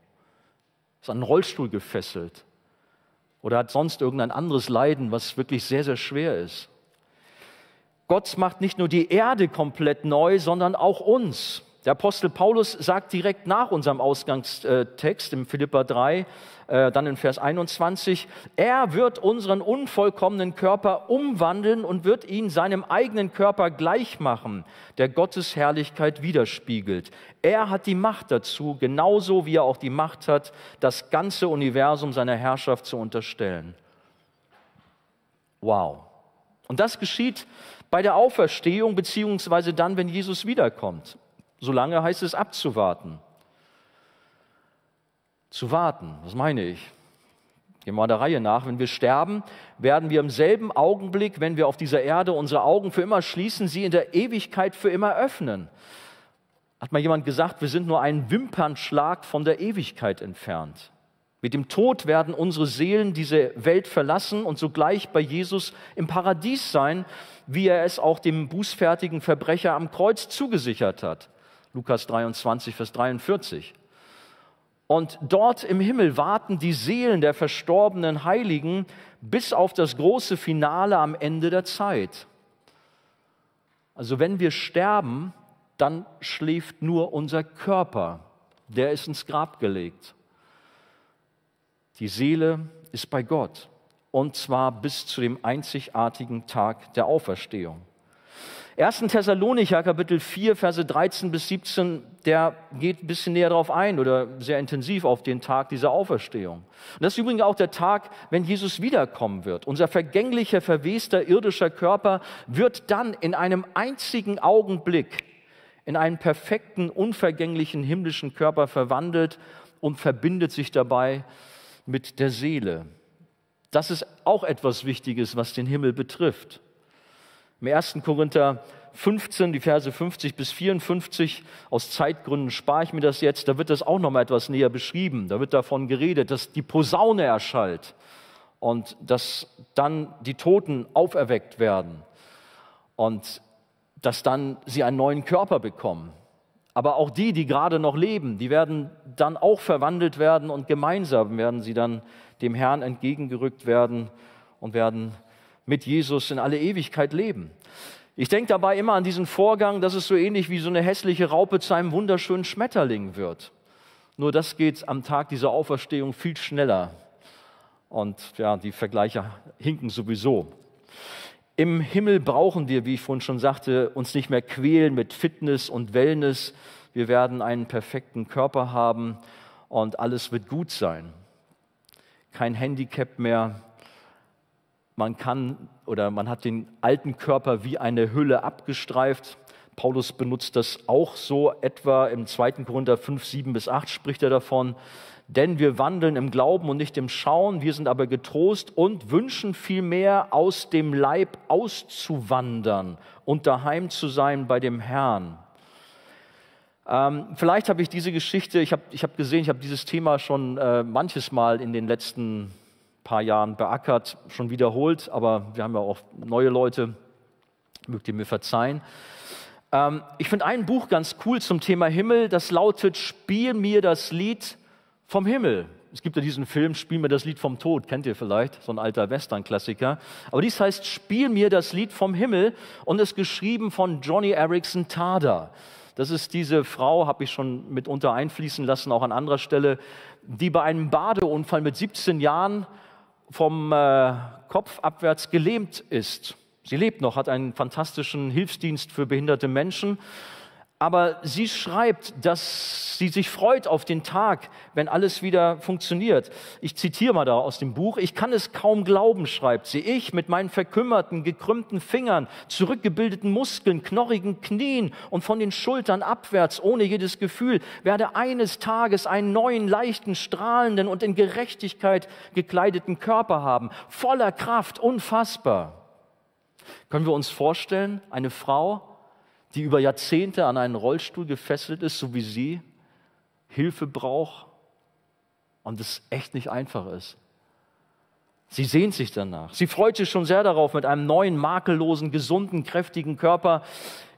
Ist an einen Rollstuhl gefesselt oder hat sonst irgendein anderes Leiden, was wirklich sehr, sehr schwer ist. Gott macht nicht nur die Erde komplett neu, sondern auch uns. Der Apostel Paulus sagt direkt nach unserem Ausgangstext im Philippa 3, äh, dann in Vers 21, er wird unseren unvollkommenen Körper umwandeln und wird ihn seinem eigenen Körper gleich machen, der Gottes Herrlichkeit widerspiegelt. Er hat die Macht dazu, genauso wie er auch die Macht hat, das ganze Universum seiner Herrschaft zu unterstellen. Wow. Und das geschieht bei der Auferstehung, beziehungsweise dann, wenn Jesus wiederkommt. Solange heißt es abzuwarten. Zu warten, was meine ich? Gehen wir mal der Reihe nach. Wenn wir sterben, werden wir im selben Augenblick, wenn wir auf dieser Erde unsere Augen für immer schließen, sie in der Ewigkeit für immer öffnen. Hat mal jemand gesagt, wir sind nur einen Wimpernschlag von der Ewigkeit entfernt. Mit dem Tod werden unsere Seelen diese Welt verlassen und sogleich bei Jesus im Paradies sein, wie er es auch dem bußfertigen Verbrecher am Kreuz zugesichert hat. Lukas 23, Vers 43. Und dort im Himmel warten die Seelen der verstorbenen Heiligen bis auf das große Finale am Ende der Zeit. Also wenn wir sterben, dann schläft nur unser Körper, der ist ins Grab gelegt. Die Seele ist bei Gott und zwar bis zu dem einzigartigen Tag der Auferstehung. 1. Thessalonicher Kapitel 4, Verse 13 bis 17, der geht ein bisschen näher darauf ein oder sehr intensiv auf den Tag dieser Auferstehung. Und das ist übrigens auch der Tag, wenn Jesus wiederkommen wird. Unser vergänglicher, verwester irdischer Körper wird dann in einem einzigen Augenblick in einen perfekten, unvergänglichen himmlischen Körper verwandelt und verbindet sich dabei mit der Seele. Das ist auch etwas Wichtiges, was den Himmel betrifft. Im 1. Korinther 15, die Verse 50 bis 54, aus Zeitgründen spare ich mir das jetzt, da wird das auch noch mal etwas näher beschrieben. Da wird davon geredet, dass die Posaune erschallt und dass dann die Toten auferweckt werden und dass dann sie einen neuen Körper bekommen. Aber auch die, die gerade noch leben, die werden dann auch verwandelt werden und gemeinsam werden sie dann dem Herrn entgegengerückt werden und werden mit Jesus in alle Ewigkeit leben. Ich denke dabei immer an diesen Vorgang, dass es so ähnlich wie so eine hässliche Raupe zu einem wunderschönen Schmetterling wird. Nur das geht am Tag dieser Auferstehung viel schneller. Und ja, die Vergleiche hinken sowieso. Im Himmel brauchen wir, wie ich vorhin schon sagte, uns nicht mehr quälen mit Fitness und Wellness. Wir werden einen perfekten Körper haben und alles wird gut sein. Kein Handicap mehr. Man kann oder man hat den alten Körper wie eine Hülle abgestreift. Paulus benutzt das auch so etwa im 2. Korinther 5, 7 bis 8 spricht er davon. Denn wir wandeln im Glauben und nicht im Schauen, wir sind aber getrost und wünschen vielmehr aus dem Leib auszuwandern und daheim zu sein bei dem Herrn. Ähm, vielleicht habe ich diese Geschichte, ich habe ich hab gesehen, ich habe dieses Thema schon äh, manches Mal in den letzten paar Jahren beackert, schon wiederholt, aber wir haben ja auch neue Leute, mögt ihr mir verzeihen. Ähm, ich finde ein Buch ganz cool zum Thema Himmel, das lautet Spiel mir das Lied vom Himmel. Es gibt ja diesen Film, Spiel mir das Lied vom Tod, kennt ihr vielleicht, so ein alter Western-Klassiker. Aber dies heißt, Spiel mir das Lied vom Himmel und ist geschrieben von Johnny Erickson Tada. Das ist diese Frau, habe ich schon mitunter einfließen lassen, auch an anderer Stelle, die bei einem Badeunfall mit 17 Jahren vom äh, Kopf abwärts gelähmt ist. Sie lebt noch, hat einen fantastischen Hilfsdienst für behinderte Menschen aber sie schreibt, dass sie sich freut auf den Tag, wenn alles wieder funktioniert. Ich zitiere mal da aus dem Buch. Ich kann es kaum glauben, schreibt sie. Ich mit meinen verkümmerten, gekrümmten Fingern, zurückgebildeten Muskeln, knorrigen Knien und von den Schultern abwärts, ohne jedes Gefühl, werde eines Tages einen neuen, leichten, strahlenden und in Gerechtigkeit gekleideten Körper haben. Voller Kraft, unfassbar. Können wir uns vorstellen, eine Frau, die über Jahrzehnte an einen Rollstuhl gefesselt ist, so wie sie, Hilfe braucht und es echt nicht einfach ist. Sie sehnt sich danach. Sie freut sich schon sehr darauf, mit einem neuen, makellosen, gesunden, kräftigen Körper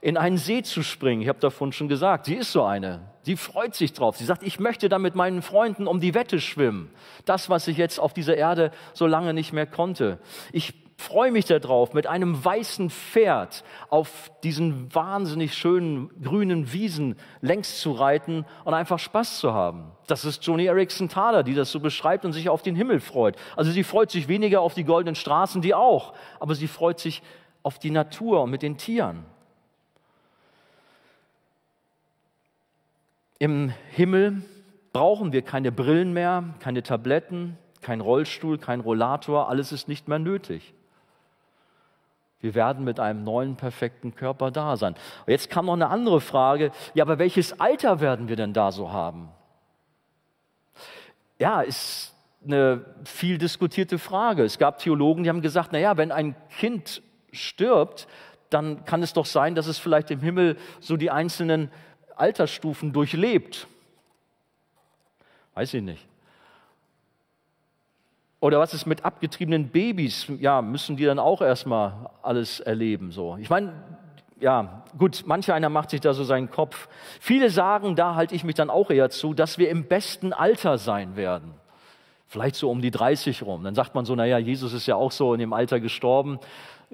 in einen See zu springen. Ich habe davon schon gesagt, sie ist so eine. Sie freut sich drauf. Sie sagt, ich möchte da mit meinen Freunden um die Wette schwimmen. Das, was ich jetzt auf dieser Erde so lange nicht mehr konnte. Ich freue mich darauf, mit einem weißen Pferd auf diesen wahnsinnig schönen grünen Wiesen längs zu reiten und einfach Spaß zu haben. Das ist Joni Erickson Thaler, die das so beschreibt und sich auf den Himmel freut. Also sie freut sich weniger auf die goldenen Straßen, die auch, aber sie freut sich auf die Natur und mit den Tieren. Im Himmel brauchen wir keine Brillen mehr, keine Tabletten, kein Rollstuhl, kein Rollator, alles ist nicht mehr nötig. Wir werden mit einem neuen, perfekten Körper da sein. Und jetzt kam noch eine andere Frage. Ja, aber welches Alter werden wir denn da so haben? Ja, ist eine viel diskutierte Frage. Es gab Theologen, die haben gesagt, na ja, wenn ein Kind stirbt, dann kann es doch sein, dass es vielleicht im Himmel so die einzelnen Altersstufen durchlebt. Weiß ich nicht. Oder was ist mit abgetriebenen Babys? Ja, müssen die dann auch erstmal alles erleben? So. Ich meine, ja, gut, manch einer macht sich da so seinen Kopf. Viele sagen, da halte ich mich dann auch eher zu, dass wir im besten Alter sein werden. Vielleicht so um die 30 rum. Dann sagt man so, naja, Jesus ist ja auch so in dem Alter gestorben.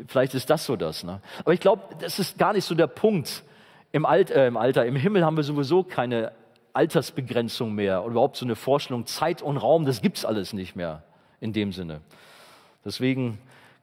Vielleicht ist das so das. Ne? Aber ich glaube, das ist gar nicht so der Punkt. Im, Alt, äh, Im Alter, im Himmel haben wir sowieso keine Altersbegrenzung mehr oder überhaupt so eine Vorstellung, Zeit und Raum, das gibt's alles nicht mehr in dem Sinne. Deswegen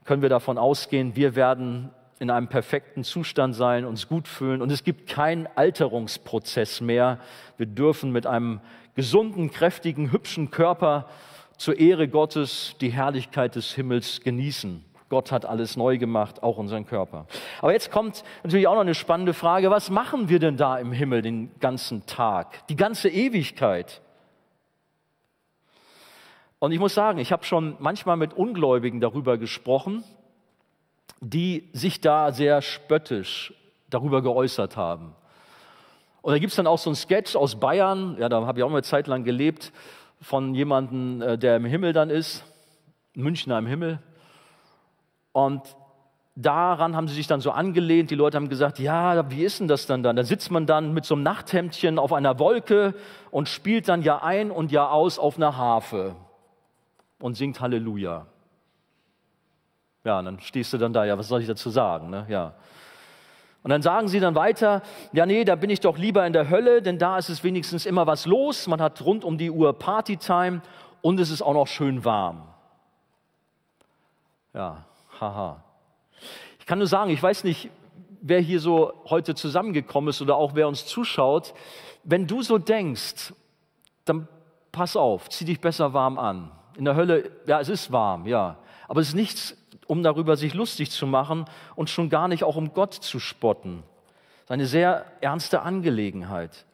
können wir davon ausgehen, wir werden in einem perfekten Zustand sein, uns gut fühlen und es gibt keinen Alterungsprozess mehr. Wir dürfen mit einem gesunden, kräftigen, hübschen Körper zur Ehre Gottes die Herrlichkeit des Himmels genießen. Gott hat alles neu gemacht, auch unseren Körper. Aber jetzt kommt natürlich auch noch eine spannende Frage, was machen wir denn da im Himmel den ganzen Tag, die ganze Ewigkeit? Und ich muss sagen, ich habe schon manchmal mit Ungläubigen darüber gesprochen, die sich da sehr spöttisch darüber geäußert haben. Und da gibt es dann auch so ein Sketch aus Bayern, ja, da habe ich auch eine Zeit lang gelebt, von jemandem, äh, der im Himmel dann ist, Münchner im Himmel. Und daran haben sie sich dann so angelehnt. Die Leute haben gesagt, ja, wie ist denn das dann dann? Da sitzt man dann mit so einem Nachthemdchen auf einer Wolke und spielt dann ja ein und ja aus auf einer Harfe und singt Halleluja. Ja, und dann stehst du dann da, ja, was soll ich dazu sagen? Ne? Ja. Und dann sagen sie dann weiter, ja, nee, da bin ich doch lieber in der Hölle, denn da ist es wenigstens immer was los. Man hat rund um die Uhr Partytime und es ist auch noch schön warm. Ja, haha. Ich kann nur sagen, ich weiß nicht, wer hier so heute zusammengekommen ist oder auch wer uns zuschaut. Wenn du so denkst, dann pass auf, zieh dich besser warm an. In der Hölle, ja, es ist warm, ja. Aber es ist nichts, um darüber sich lustig zu machen und schon gar nicht auch um Gott zu spotten. Das ist eine sehr ernste Angelegenheit.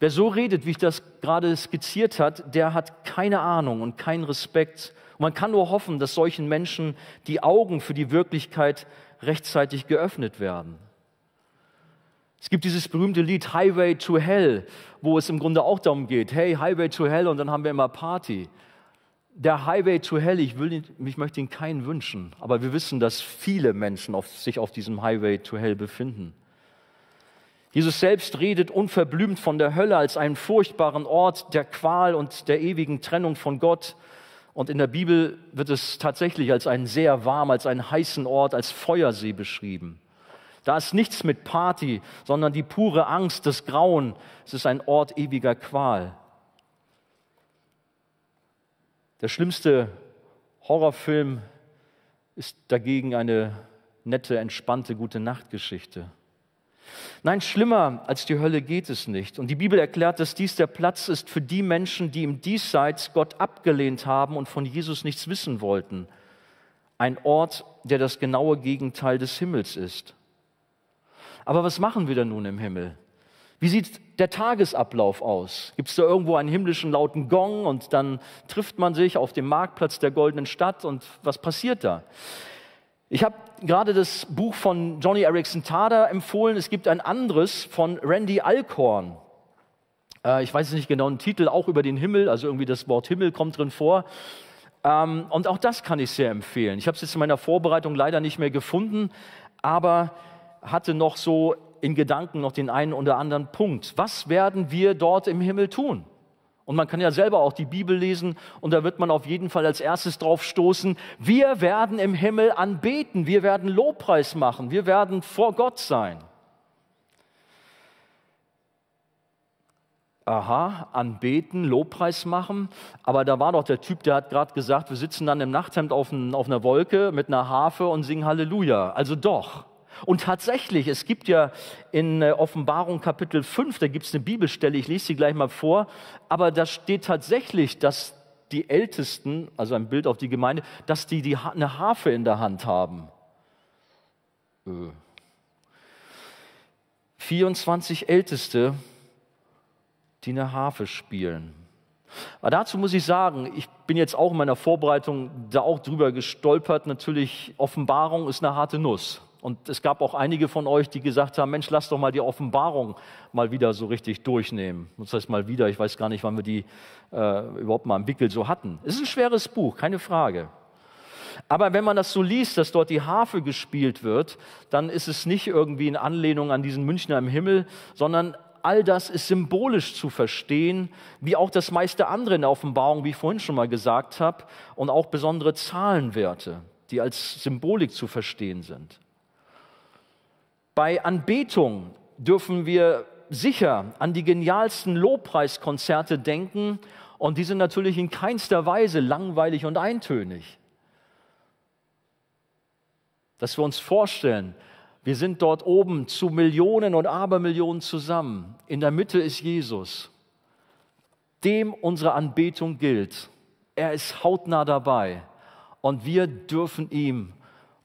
Wer so redet, wie ich das gerade skizziert hat, der hat keine Ahnung und keinen Respekt und man kann nur hoffen, dass solchen Menschen die Augen für die Wirklichkeit rechtzeitig geöffnet werden. Es gibt dieses berühmte Lied Highway to Hell, wo es im Grunde auch darum geht, hey, Highway to Hell und dann haben wir immer Party. Der Highway to Hell, ich, will, ich möchte ihn keinen wünschen, aber wir wissen, dass viele Menschen auf, sich auf diesem Highway to Hell befinden. Jesus selbst redet unverblümt von der Hölle als einen furchtbaren Ort der Qual und der ewigen Trennung von Gott. Und in der Bibel wird es tatsächlich als einen sehr warm, als einen heißen Ort, als Feuersee beschrieben. Da ist nichts mit Party, sondern die pure Angst, das Grauen. Es ist ein Ort ewiger Qual. Der schlimmste Horrorfilm ist dagegen eine nette, entspannte, gute Nachtgeschichte. Nein, schlimmer als die Hölle geht es nicht. Und die Bibel erklärt, dass dies der Platz ist für die Menschen, die im Diesseits Gott abgelehnt haben und von Jesus nichts wissen wollten. Ein Ort, der das genaue Gegenteil des Himmels ist. Aber was machen wir denn nun im Himmel? Wie sieht der Tagesablauf aus? Gibt es da irgendwo einen himmlischen lauten Gong und dann trifft man sich auf dem Marktplatz der goldenen Stadt und was passiert da? Ich habe gerade das Buch von Johnny Erickson Tada empfohlen. Es gibt ein anderes von Randy Alcorn. Äh, ich weiß nicht genau den Titel, auch über den Himmel, also irgendwie das Wort Himmel kommt drin vor. Ähm, und auch das kann ich sehr empfehlen. Ich habe es jetzt in meiner Vorbereitung leider nicht mehr gefunden, aber hatte noch so in Gedanken noch den einen oder anderen Punkt. Was werden wir dort im Himmel tun? Und man kann ja selber auch die Bibel lesen und da wird man auf jeden Fall als erstes drauf stoßen, wir werden im Himmel anbeten, wir werden Lobpreis machen, wir werden vor Gott sein. Aha, anbeten, Lobpreis machen. Aber da war doch der Typ, der hat gerade gesagt, wir sitzen dann im Nachthemd auf, ein, auf einer Wolke mit einer Harfe und singen Halleluja. Also doch. Und tatsächlich, es gibt ja in äh, Offenbarung Kapitel 5, da gibt es eine Bibelstelle, ich lese sie gleich mal vor, aber da steht tatsächlich, dass die Ältesten, also ein Bild auf die Gemeinde, dass die, die eine Harfe in der Hand haben. 24 äh. Älteste, die eine Harfe spielen. Aber dazu muss ich sagen, ich bin jetzt auch in meiner Vorbereitung da auch drüber gestolpert. Natürlich, Offenbarung ist eine harte Nuss. Und es gab auch einige von euch, die gesagt haben, Mensch, lass doch mal die Offenbarung mal wieder so richtig durchnehmen. Das heißt mal wieder, ich weiß gar nicht, wann wir die äh, überhaupt mal im Wickel so hatten. Es ist ein schweres Buch, keine Frage. Aber wenn man das so liest, dass dort die Harfe gespielt wird, dann ist es nicht irgendwie in Anlehnung an diesen Münchner im Himmel, sondern all das ist symbolisch zu verstehen, wie auch das meiste andere in der Offenbarung, wie ich vorhin schon mal gesagt habe, und auch besondere Zahlenwerte, die als Symbolik zu verstehen sind. Bei Anbetung dürfen wir sicher an die genialsten Lobpreiskonzerte denken und die sind natürlich in keinster Weise langweilig und eintönig. Dass wir uns vorstellen, wir sind dort oben zu Millionen und Abermillionen zusammen. In der Mitte ist Jesus, dem unsere Anbetung gilt. Er ist hautnah dabei und wir dürfen ihm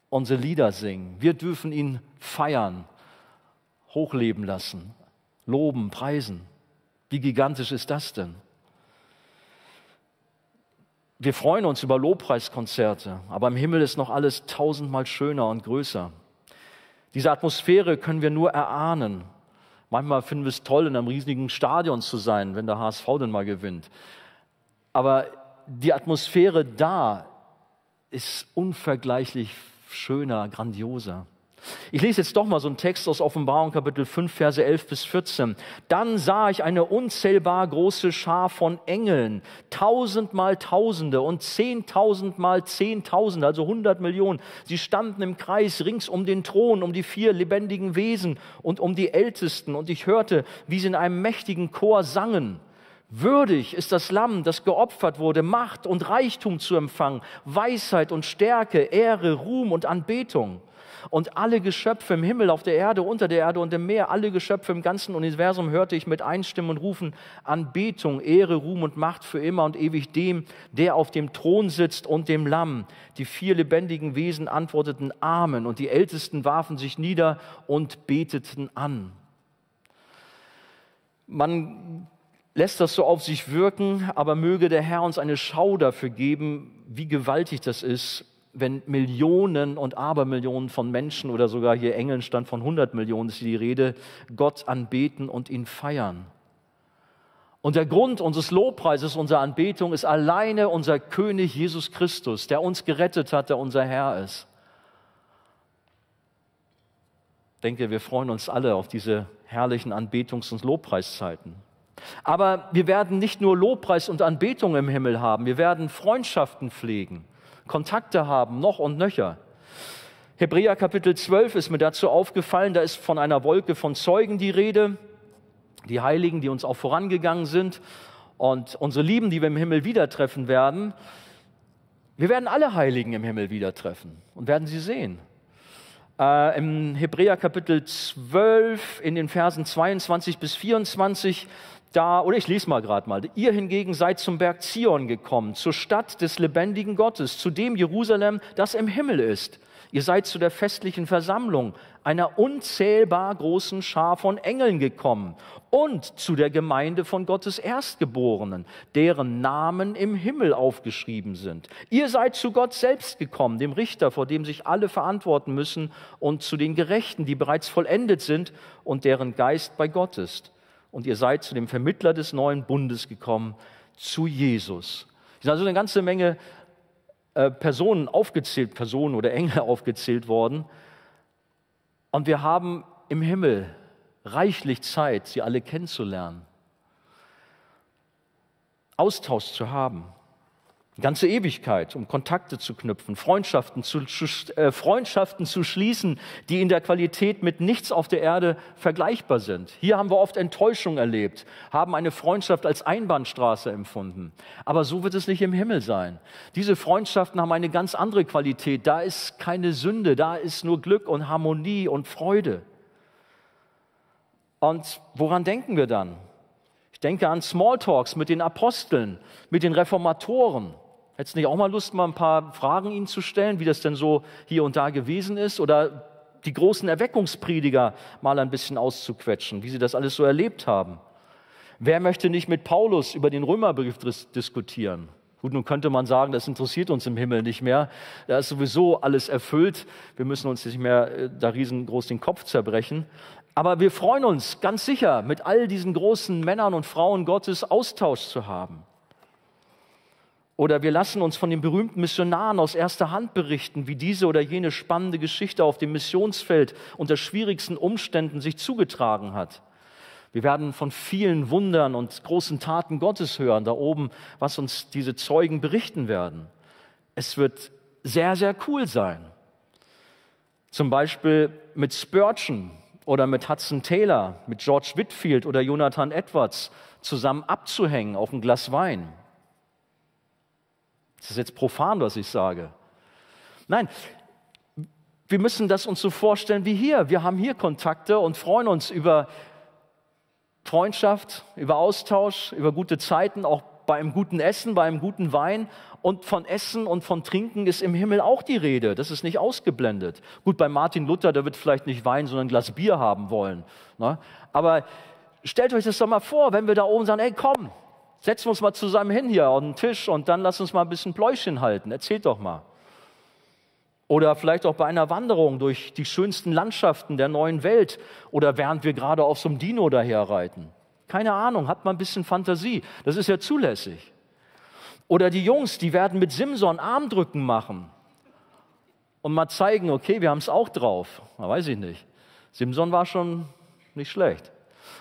unsere Lieder singen. Wir dürfen ihn feiern, hochleben lassen, loben, preisen. Wie gigantisch ist das denn? Wir freuen uns über Lobpreiskonzerte, aber im Himmel ist noch alles tausendmal schöner und größer. Diese Atmosphäre können wir nur erahnen. Manchmal finden wir es toll, in einem riesigen Stadion zu sein, wenn der HSV denn mal gewinnt. Aber die Atmosphäre da ist unvergleichlich schöner, grandioser. Ich lese jetzt doch mal so einen Text aus Offenbarung Kapitel 5, Verse 11 bis 14. Dann sah ich eine unzählbar große Schar von Engeln, tausendmal Tausende und zehntausendmal Zehntausende, also hundert Millionen. Sie standen im Kreis rings um den Thron, um die vier lebendigen Wesen und um die Ältesten. Und ich hörte, wie sie in einem mächtigen Chor sangen. Würdig ist das Lamm, das geopfert wurde, Macht und Reichtum zu empfangen, Weisheit und Stärke, Ehre, Ruhm und Anbetung. Und alle Geschöpfe im Himmel, auf der Erde, unter der Erde und im Meer, alle Geschöpfe im ganzen Universum hörte ich mit Einstimmen und rufen Anbetung, Ehre, Ruhm und Macht für immer und ewig dem, der auf dem Thron sitzt und dem Lamm. Die vier lebendigen Wesen antworteten Amen und die Ältesten warfen sich nieder und beteten an. Man lässt das so auf sich wirken, aber möge der Herr uns eine Schau dafür geben, wie gewaltig das ist, wenn Millionen und Abermillionen von Menschen oder sogar hier Engeln stand von 100 Millionen, ist die Rede, Gott anbeten und ihn feiern. Und der Grund unseres Lobpreises, unserer Anbetung ist alleine unser König Jesus Christus, der uns gerettet hat, der unser Herr ist. Ich denke, wir freuen uns alle auf diese herrlichen Anbetungs- und Lobpreiszeiten. Aber wir werden nicht nur Lobpreis und Anbetung im Himmel haben, wir werden Freundschaften pflegen. Kontakte haben, noch und nöcher. Hebräer Kapitel 12 ist mir dazu aufgefallen, da ist von einer Wolke von Zeugen die Rede, die Heiligen, die uns auch vorangegangen sind und unsere Lieben, die wir im Himmel wieder treffen werden. Wir werden alle Heiligen im Himmel wieder treffen und werden sie sehen. Äh, Im Hebräer Kapitel 12 in den Versen 22 bis 24 da, oder ich lese mal gerade mal, ihr hingegen seid zum Berg Zion gekommen, zur Stadt des lebendigen Gottes, zu dem Jerusalem, das im Himmel ist. Ihr seid zu der festlichen Versammlung einer unzählbar großen Schar von Engeln gekommen und zu der Gemeinde von Gottes Erstgeborenen, deren Namen im Himmel aufgeschrieben sind. Ihr seid zu Gott selbst gekommen, dem Richter, vor dem sich alle verantworten müssen, und zu den Gerechten, die bereits vollendet sind und deren Geist bei Gott ist und ihr seid zu dem Vermittler des neuen Bundes gekommen, zu Jesus. Es sind also eine ganze Menge äh, Personen aufgezählt, Personen oder Engel aufgezählt worden. Und wir haben im Himmel reichlich Zeit, sie alle kennenzulernen, Austausch zu haben ganze Ewigkeit, um Kontakte zu knüpfen, Freundschaften zu, äh, Freundschaften zu schließen, die in der Qualität mit nichts auf der Erde vergleichbar sind. Hier haben wir oft Enttäuschung erlebt, haben eine Freundschaft als Einbahnstraße empfunden. Aber so wird es nicht im Himmel sein. Diese Freundschaften haben eine ganz andere Qualität. Da ist keine Sünde, da ist nur Glück und Harmonie und Freude. Und woran denken wir dann? Ich denke an Smalltalks mit den Aposteln, mit den Reformatoren. Hättest du nicht auch mal Lust, mal ein paar Fragen ihnen zu stellen, wie das denn so hier und da gewesen ist? Oder die großen Erweckungsprediger mal ein bisschen auszuquetschen, wie sie das alles so erlebt haben? Wer möchte nicht mit Paulus über den Römerbrief diskutieren? Gut, nun könnte man sagen, das interessiert uns im Himmel nicht mehr. Da ist sowieso alles erfüllt. Wir müssen uns nicht mehr äh, da riesengroß den Kopf zerbrechen. Aber wir freuen uns ganz sicher, mit all diesen großen Männern und Frauen Gottes Austausch zu haben. Oder wir lassen uns von den berühmten Missionaren aus erster Hand berichten, wie diese oder jene spannende Geschichte auf dem Missionsfeld unter schwierigsten Umständen sich zugetragen hat. Wir werden von vielen Wundern und großen Taten Gottes hören, da oben, was uns diese Zeugen berichten werden. Es wird sehr, sehr cool sein. Zum Beispiel mit Spurgeon oder mit Hudson Taylor, mit George Whitfield oder Jonathan Edwards zusammen abzuhängen auf ein Glas Wein. Das ist jetzt profan, was ich sage. Nein, wir müssen das uns so vorstellen wie hier. Wir haben hier Kontakte und freuen uns über Freundschaft, über Austausch, über gute Zeiten, auch bei einem guten Essen, bei einem guten Wein. Und von Essen und von Trinken ist im Himmel auch die Rede. Das ist nicht ausgeblendet. Gut, bei Martin Luther, der wird vielleicht nicht Wein, sondern ein Glas Bier haben wollen. Ne? Aber stellt euch das doch mal vor, wenn wir da oben sagen, ey, komm, Setzen wir uns mal zusammen hin hier an den Tisch und dann lass uns mal ein bisschen Pläuschen halten. Erzählt doch mal. Oder vielleicht auch bei einer Wanderung durch die schönsten Landschaften der neuen Welt oder während wir gerade auf so einem Dino daherreiten. Keine Ahnung, hat man ein bisschen Fantasie. Das ist ja zulässig. Oder die Jungs, die werden mit Simson Armdrücken machen und mal zeigen, okay, wir haben es auch drauf. Na, weiß ich nicht. Simson war schon nicht schlecht.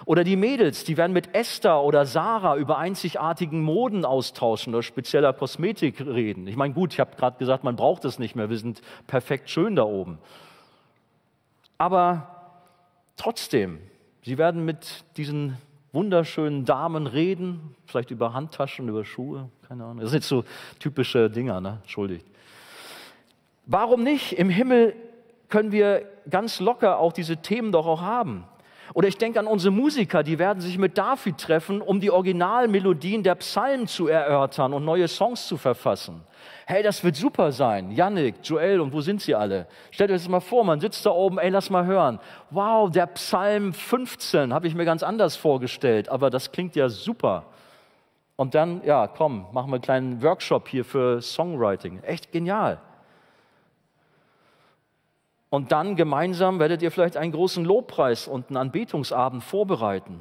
Oder die Mädels, die werden mit Esther oder Sarah über einzigartigen Moden austauschen oder spezieller Kosmetik reden. Ich meine, gut, ich habe gerade gesagt, man braucht es nicht mehr, wir sind perfekt schön da oben. Aber trotzdem, sie werden mit diesen wunderschönen Damen reden, vielleicht über Handtaschen, über Schuhe, keine Ahnung. Das sind jetzt so typische Dinger, ne? Entschuldigt. Warum nicht? Im Himmel können wir ganz locker auch diese Themen doch auch haben. Oder ich denke an unsere Musiker, die werden sich mit David treffen, um die Originalmelodien der Psalmen zu erörtern und neue Songs zu verfassen. Hey, das wird super sein. Yannick, Joel und wo sind sie alle? Stellt euch das mal vor, man sitzt da oben, ey, lass mal hören. Wow, der Psalm 15 habe ich mir ganz anders vorgestellt, aber das klingt ja super. Und dann, ja, komm, machen wir einen kleinen Workshop hier für Songwriting. Echt genial. Und dann gemeinsam werdet ihr vielleicht einen großen Lobpreis und einen Anbetungsabend vorbereiten.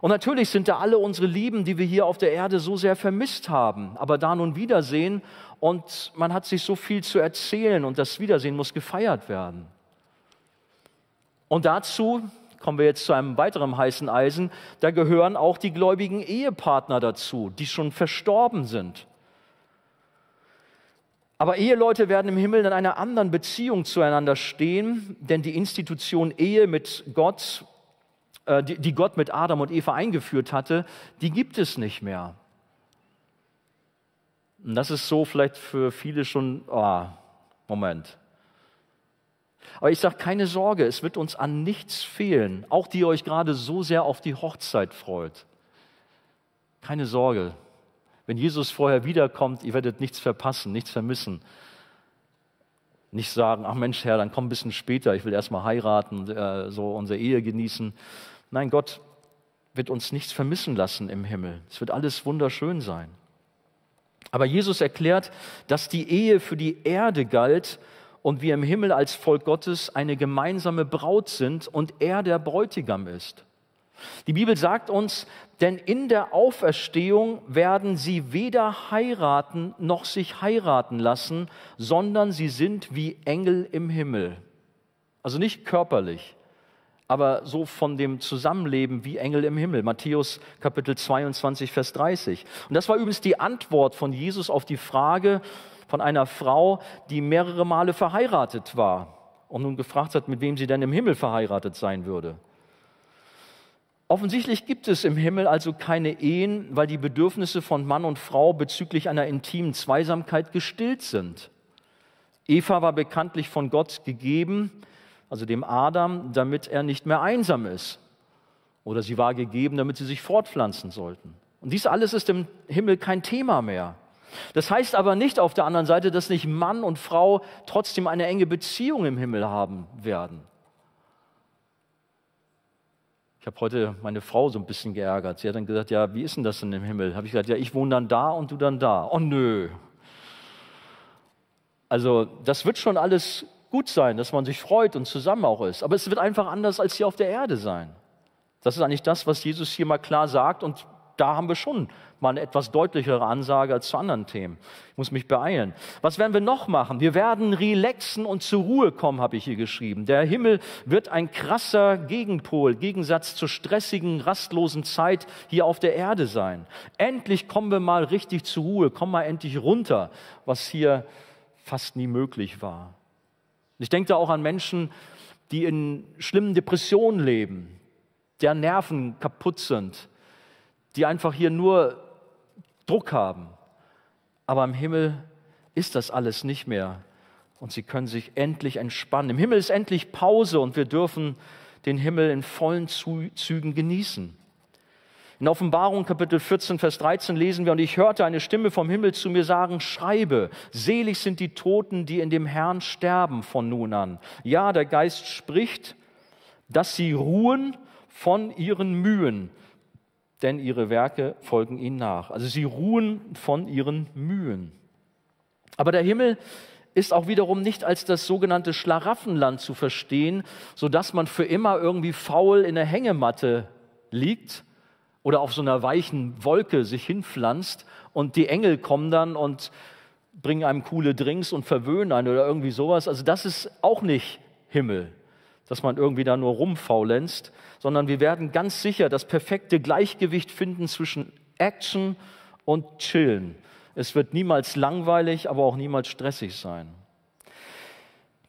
Und natürlich sind da alle unsere Lieben, die wir hier auf der Erde so sehr vermisst haben, aber da nun wiedersehen und man hat sich so viel zu erzählen und das Wiedersehen muss gefeiert werden. Und dazu kommen wir jetzt zu einem weiteren heißen Eisen, da gehören auch die gläubigen Ehepartner dazu, die schon verstorben sind. Aber Eheleute werden im Himmel in einer anderen Beziehung zueinander stehen, denn die Institution Ehe mit Gott, äh, die, die Gott mit Adam und Eva eingeführt hatte, die gibt es nicht mehr. Und das ist so vielleicht für viele schon, oh, Moment. Aber ich sage keine Sorge, es wird uns an nichts fehlen, auch die ihr euch gerade so sehr auf die Hochzeit freut. Keine Sorge, wenn Jesus vorher wiederkommt, ihr werdet nichts verpassen, nichts vermissen. Nicht sagen, ach Mensch, Herr, dann komm ein bisschen später, ich will erstmal heiraten, äh, so unsere Ehe genießen. Nein, Gott wird uns nichts vermissen lassen im Himmel. Es wird alles wunderschön sein. Aber Jesus erklärt, dass die Ehe für die Erde galt und wir im Himmel als Volk Gottes eine gemeinsame Braut sind und er der Bräutigam ist. Die Bibel sagt uns, denn in der Auferstehung werden sie weder heiraten noch sich heiraten lassen, sondern sie sind wie Engel im Himmel. Also nicht körperlich, aber so von dem Zusammenleben wie Engel im Himmel. Matthäus Kapitel 22, Vers 30. Und das war übrigens die Antwort von Jesus auf die Frage von einer Frau, die mehrere Male verheiratet war und nun gefragt hat, mit wem sie denn im Himmel verheiratet sein würde. Offensichtlich gibt es im Himmel also keine Ehen, weil die Bedürfnisse von Mann und Frau bezüglich einer intimen Zweisamkeit gestillt sind. Eva war bekanntlich von Gott gegeben, also dem Adam, damit er nicht mehr einsam ist. Oder sie war gegeben, damit sie sich fortpflanzen sollten. Und dies alles ist im Himmel kein Thema mehr. Das heißt aber nicht auf der anderen Seite, dass nicht Mann und Frau trotzdem eine enge Beziehung im Himmel haben werden. Habe heute meine Frau so ein bisschen geärgert. Sie hat dann gesagt, ja, wie ist denn das denn im Himmel? Habe ich gesagt, ja, ich wohne dann da und du dann da. Oh nö. Also das wird schon alles gut sein, dass man sich freut und zusammen auch ist. Aber es wird einfach anders als hier auf der Erde sein. Das ist eigentlich das, was Jesus hier mal klar sagt. Und da haben wir schon mal eine etwas deutlichere Ansage als zu anderen Themen. Ich muss mich beeilen. Was werden wir noch machen? Wir werden relaxen und zur Ruhe kommen, habe ich hier geschrieben. Der Himmel wird ein krasser Gegenpol, Gegensatz zur stressigen, rastlosen Zeit hier auf der Erde sein. Endlich kommen wir mal richtig zur Ruhe, kommen mal endlich runter, was hier fast nie möglich war. Ich denke da auch an Menschen, die in schlimmen Depressionen leben, deren Nerven kaputt sind, die einfach hier nur Druck haben. Aber im Himmel ist das alles nicht mehr. Und sie können sich endlich entspannen. Im Himmel ist endlich Pause und wir dürfen den Himmel in vollen Zügen genießen. In Offenbarung Kapitel 14, Vers 13 lesen wir, und ich hörte eine Stimme vom Himmel zu mir sagen, schreibe, selig sind die Toten, die in dem Herrn sterben von nun an. Ja, der Geist spricht, dass sie ruhen von ihren Mühen, denn ihre Werke folgen ihnen nach. Also sie ruhen von ihren Mühen. Aber der Himmel ist auch wiederum nicht als das sogenannte Schlaraffenland zu verstehen, sodass man für immer irgendwie faul in der Hängematte liegt oder auf so einer weichen Wolke sich hinpflanzt und die Engel kommen dann und bringen einem coole Drinks und verwöhnen einen oder irgendwie sowas. Also das ist auch nicht Himmel dass man irgendwie da nur rumfaulenzt, sondern wir werden ganz sicher das perfekte Gleichgewicht finden zwischen Action und Chillen. Es wird niemals langweilig, aber auch niemals stressig sein.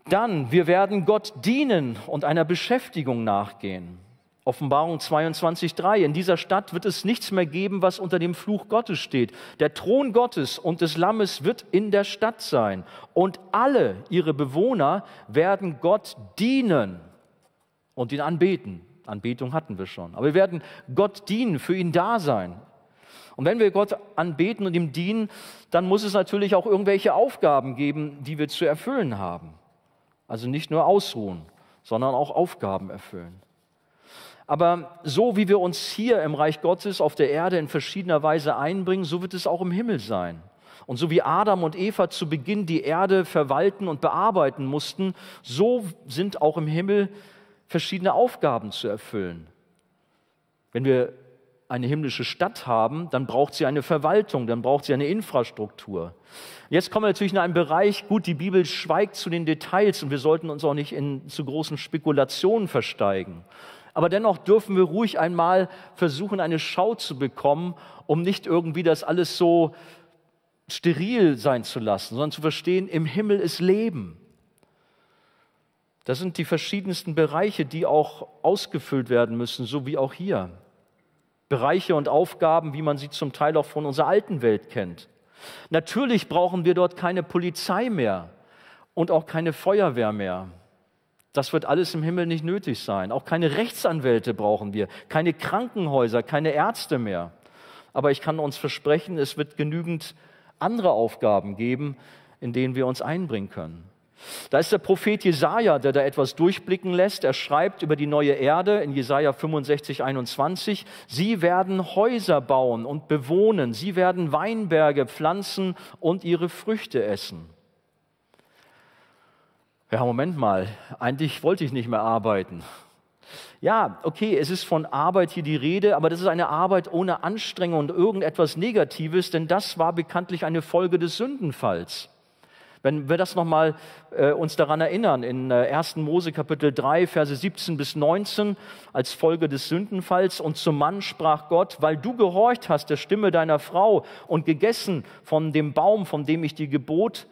Dann, wir werden Gott dienen und einer Beschäftigung nachgehen. Offenbarung 22.3. In dieser Stadt wird es nichts mehr geben, was unter dem Fluch Gottes steht. Der Thron Gottes und des Lammes wird in der Stadt sein. Und alle ihre Bewohner werden Gott dienen und ihn anbeten. Anbetung hatten wir schon. Aber wir werden Gott dienen, für ihn da sein. Und wenn wir Gott anbeten und ihm dienen, dann muss es natürlich auch irgendwelche Aufgaben geben, die wir zu erfüllen haben. Also nicht nur ausruhen, sondern auch Aufgaben erfüllen. Aber so wie wir uns hier im Reich Gottes auf der Erde in verschiedener Weise einbringen, so wird es auch im Himmel sein. Und so wie Adam und Eva zu Beginn die Erde verwalten und bearbeiten mussten, so sind auch im Himmel verschiedene Aufgaben zu erfüllen. Wenn wir eine himmlische Stadt haben, dann braucht sie eine Verwaltung, dann braucht sie eine Infrastruktur. Jetzt kommen wir natürlich in einen Bereich, gut, die Bibel schweigt zu den Details und wir sollten uns auch nicht in zu großen Spekulationen versteigen. Aber dennoch dürfen wir ruhig einmal versuchen, eine Schau zu bekommen, um nicht irgendwie das alles so steril sein zu lassen, sondern zu verstehen, im Himmel ist Leben. Das sind die verschiedensten Bereiche, die auch ausgefüllt werden müssen, so wie auch hier. Bereiche und Aufgaben, wie man sie zum Teil auch von unserer alten Welt kennt. Natürlich brauchen wir dort keine Polizei mehr und auch keine Feuerwehr mehr. Das wird alles im Himmel nicht nötig sein. Auch keine Rechtsanwälte brauchen wir, keine Krankenhäuser, keine Ärzte mehr. Aber ich kann uns versprechen, es wird genügend andere Aufgaben geben, in denen wir uns einbringen können. Da ist der Prophet Jesaja, der da etwas durchblicken lässt. Er schreibt über die neue Erde in Jesaja 65, 21. Sie werden Häuser bauen und bewohnen. Sie werden Weinberge pflanzen und ihre Früchte essen. Ja, Moment mal. Eigentlich wollte ich nicht mehr arbeiten. Ja, okay, es ist von Arbeit hier die Rede, aber das ist eine Arbeit ohne Anstrengung und irgendetwas Negatives, denn das war bekanntlich eine Folge des Sündenfalls. Wenn wir das nochmal äh, uns daran erinnern, in äh, 1. Mose Kapitel 3, Verse 17 bis 19, als Folge des Sündenfalls, und zum Mann sprach Gott, weil du gehorcht hast der Stimme deiner Frau und gegessen von dem Baum, von dem ich dir gebot,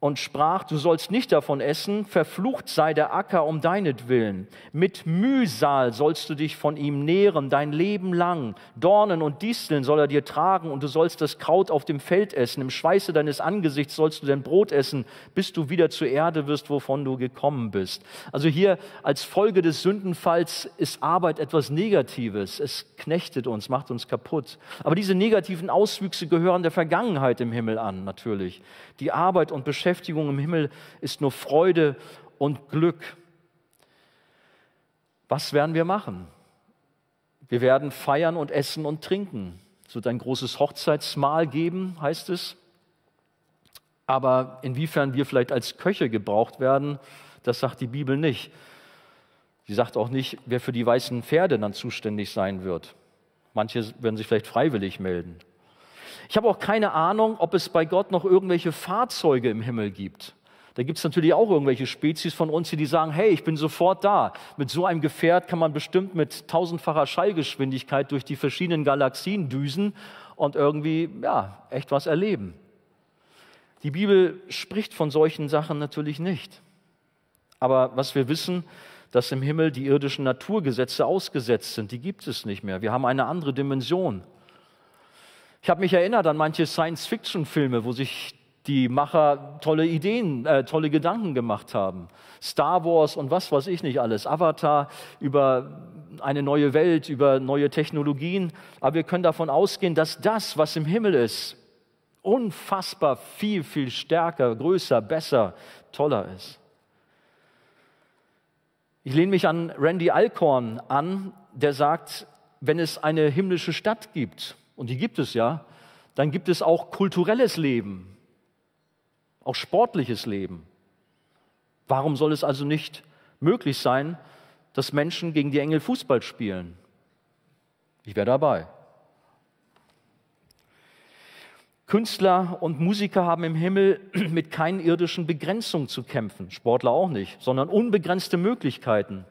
und sprach, du sollst nicht davon essen, verflucht sei der Acker um deinetwillen. Mit Mühsal sollst du dich von ihm nähren, dein Leben lang. Dornen und Disteln soll er dir tragen und du sollst das Kraut auf dem Feld essen. Im Schweiße deines Angesichts sollst du dein Brot essen, bis du wieder zur Erde wirst, wovon du gekommen bist. Also hier als Folge des Sündenfalls ist Arbeit etwas Negatives. Es knechtet uns, macht uns kaputt. Aber diese negativen Auswüchse gehören der Vergangenheit im Himmel an, natürlich. Die Arbeit und Beschäftigung Beschäftigung im Himmel ist nur Freude und Glück. Was werden wir machen? Wir werden feiern und essen und trinken. Es wird ein großes Hochzeitsmahl geben, heißt es. Aber inwiefern wir vielleicht als Köche gebraucht werden, das sagt die Bibel nicht. Sie sagt auch nicht, wer für die weißen Pferde dann zuständig sein wird. Manche werden sich vielleicht freiwillig melden. Ich habe auch keine Ahnung, ob es bei Gott noch irgendwelche Fahrzeuge im Himmel gibt. Da gibt es natürlich auch irgendwelche Spezies von uns, die sagen, hey, ich bin sofort da. Mit so einem Gefährt kann man bestimmt mit tausendfacher Schallgeschwindigkeit durch die verschiedenen Galaxien düsen und irgendwie, ja, echt was erleben. Die Bibel spricht von solchen Sachen natürlich nicht. Aber was wir wissen, dass im Himmel die irdischen Naturgesetze ausgesetzt sind, die gibt es nicht mehr. Wir haben eine andere Dimension. Ich habe mich erinnert an manche Science-Fiction-Filme, wo sich die Macher tolle Ideen, äh, tolle Gedanken gemacht haben. Star Wars und was weiß ich nicht alles, Avatar über eine neue Welt, über neue Technologien. Aber wir können davon ausgehen, dass das, was im Himmel ist, unfassbar viel, viel stärker, größer, besser, toller ist. Ich lehne mich an Randy Alcorn an, der sagt, wenn es eine himmlische Stadt gibt, und die gibt es ja, dann gibt es auch kulturelles Leben, auch sportliches Leben. Warum soll es also nicht möglich sein, dass Menschen gegen die Engel Fußball spielen? Ich wäre dabei. Künstler und Musiker haben im Himmel mit keinen irdischen Begrenzungen zu kämpfen, Sportler auch nicht, sondern unbegrenzte Möglichkeiten.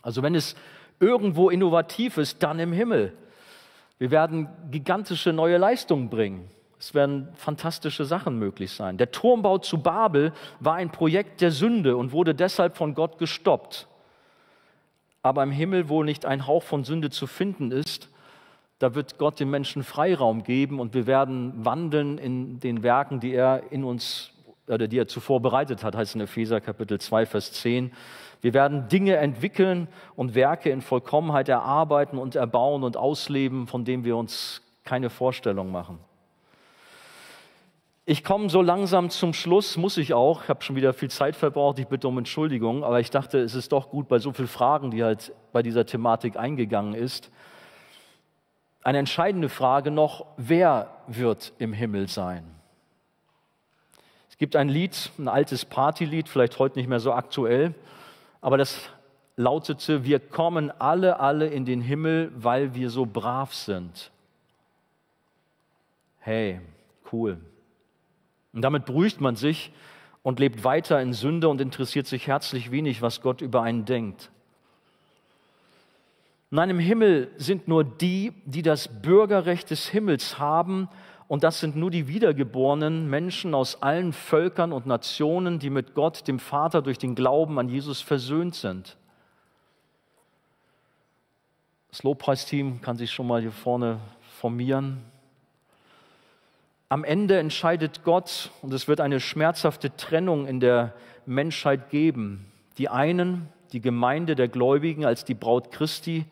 Also wenn es irgendwo innovativ ist, dann im Himmel. Wir werden gigantische neue Leistungen bringen. Es werden fantastische Sachen möglich sein. Der Turmbau zu Babel war ein Projekt der Sünde und wurde deshalb von Gott gestoppt. Aber im Himmel, wo nicht ein Hauch von Sünde zu finden ist, da wird Gott den Menschen Freiraum geben und wir werden wandeln in den Werken, die er in uns oder die er zuvor bereitet hat, heißt in Epheser Kapitel 2, Vers 10. Wir werden Dinge entwickeln und Werke in Vollkommenheit erarbeiten und erbauen und ausleben, von denen wir uns keine Vorstellung machen. Ich komme so langsam zum Schluss, muss ich auch. Ich habe schon wieder viel Zeit verbraucht, ich bitte um Entschuldigung, aber ich dachte, es ist doch gut bei so vielen Fragen, die halt bei dieser Thematik eingegangen ist. Eine entscheidende Frage noch, wer wird im Himmel sein? Es gibt ein Lied, ein altes Partylied, vielleicht heute nicht mehr so aktuell, aber das lautete, wir kommen alle, alle in den Himmel, weil wir so brav sind. Hey, cool. Und damit beruhigt man sich und lebt weiter in Sünde und interessiert sich herzlich wenig, was Gott über einen denkt. Nein, im Himmel sind nur die, die das Bürgerrecht des Himmels haben, und das sind nur die wiedergeborenen Menschen aus allen Völkern und Nationen, die mit Gott, dem Vater, durch den Glauben an Jesus versöhnt sind. Das Lobpreisteam kann sich schon mal hier vorne formieren. Am Ende entscheidet Gott und es wird eine schmerzhafte Trennung in der Menschheit geben. Die einen, die Gemeinde der Gläubigen als die Braut Christi,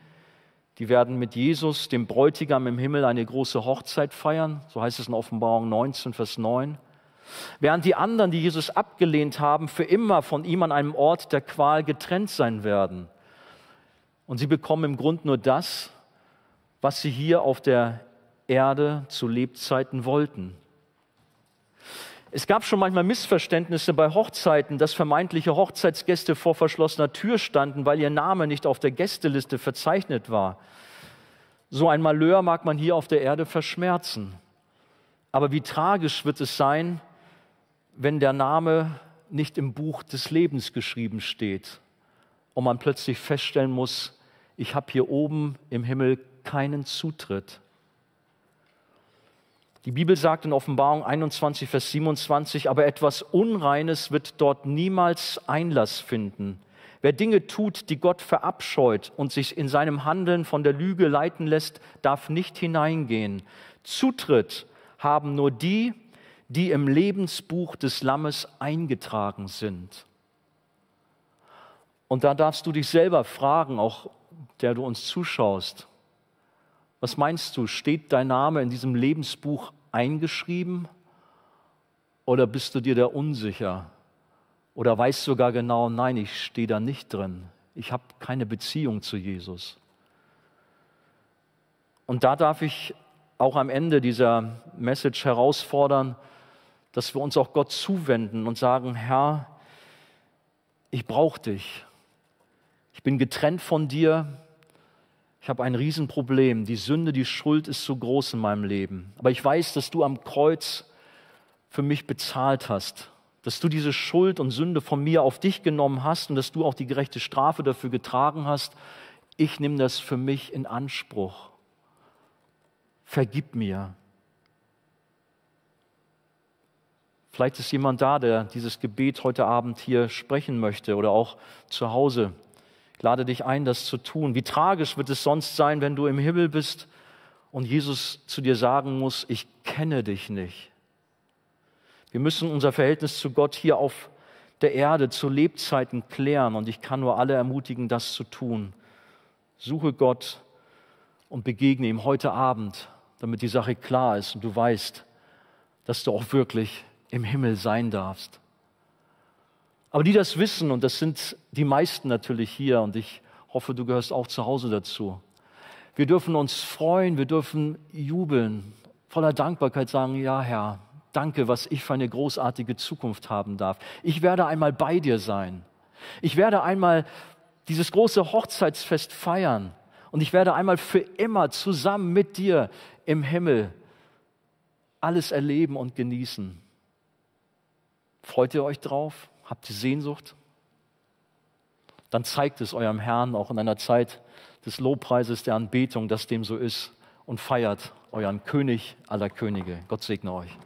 die werden mit Jesus, dem Bräutigam im Himmel, eine große Hochzeit feiern. So heißt es in Offenbarung 19, Vers 9. Während die anderen, die Jesus abgelehnt haben, für immer von ihm an einem Ort der Qual getrennt sein werden. Und sie bekommen im Grund nur das, was sie hier auf der Erde zu Lebzeiten wollten. Es gab schon manchmal Missverständnisse bei Hochzeiten, dass vermeintliche Hochzeitsgäste vor verschlossener Tür standen, weil ihr Name nicht auf der Gästeliste verzeichnet war. So ein Malheur mag man hier auf der Erde verschmerzen. Aber wie tragisch wird es sein, wenn der Name nicht im Buch des Lebens geschrieben steht und man plötzlich feststellen muss, ich habe hier oben im Himmel keinen Zutritt. Die Bibel sagt in Offenbarung 21, Vers 27, aber etwas Unreines wird dort niemals Einlass finden. Wer Dinge tut, die Gott verabscheut und sich in seinem Handeln von der Lüge leiten lässt, darf nicht hineingehen. Zutritt haben nur die, die im Lebensbuch des Lammes eingetragen sind. Und da darfst du dich selber fragen, auch der du uns zuschaust, was meinst du, steht dein Name in diesem Lebensbuch eingeschrieben oder bist du dir da unsicher oder weißt sogar genau, nein, ich stehe da nicht drin. Ich habe keine Beziehung zu Jesus. Und da darf ich auch am Ende dieser Message herausfordern, dass wir uns auch Gott zuwenden und sagen, Herr, ich brauche dich. Ich bin getrennt von dir. Ich habe ein Riesenproblem. Die Sünde, die Schuld ist so groß in meinem Leben. Aber ich weiß, dass du am Kreuz für mich bezahlt hast. Dass du diese Schuld und Sünde von mir auf dich genommen hast und dass du auch die gerechte Strafe dafür getragen hast. Ich nehme das für mich in Anspruch. Vergib mir. Vielleicht ist jemand da, der dieses Gebet heute Abend hier sprechen möchte oder auch zu Hause. Lade dich ein, das zu tun. Wie tragisch wird es sonst sein, wenn du im Himmel bist und Jesus zu dir sagen muss, ich kenne dich nicht. Wir müssen unser Verhältnis zu Gott hier auf der Erde zu Lebzeiten klären und ich kann nur alle ermutigen, das zu tun. Suche Gott und begegne ihm heute Abend, damit die Sache klar ist und du weißt, dass du auch wirklich im Himmel sein darfst. Aber die das wissen, und das sind die meisten natürlich hier, und ich hoffe, du gehörst auch zu Hause dazu. Wir dürfen uns freuen, wir dürfen jubeln, voller Dankbarkeit sagen, ja Herr, danke, was ich für eine großartige Zukunft haben darf. Ich werde einmal bei dir sein. Ich werde einmal dieses große Hochzeitsfest feiern. Und ich werde einmal für immer zusammen mit dir im Himmel alles erleben und genießen. Freut ihr euch drauf? Habt ihr Sehnsucht? Dann zeigt es eurem Herrn auch in einer Zeit des Lobpreises, der Anbetung, dass dem so ist und feiert euren König aller Könige. Gott segne euch.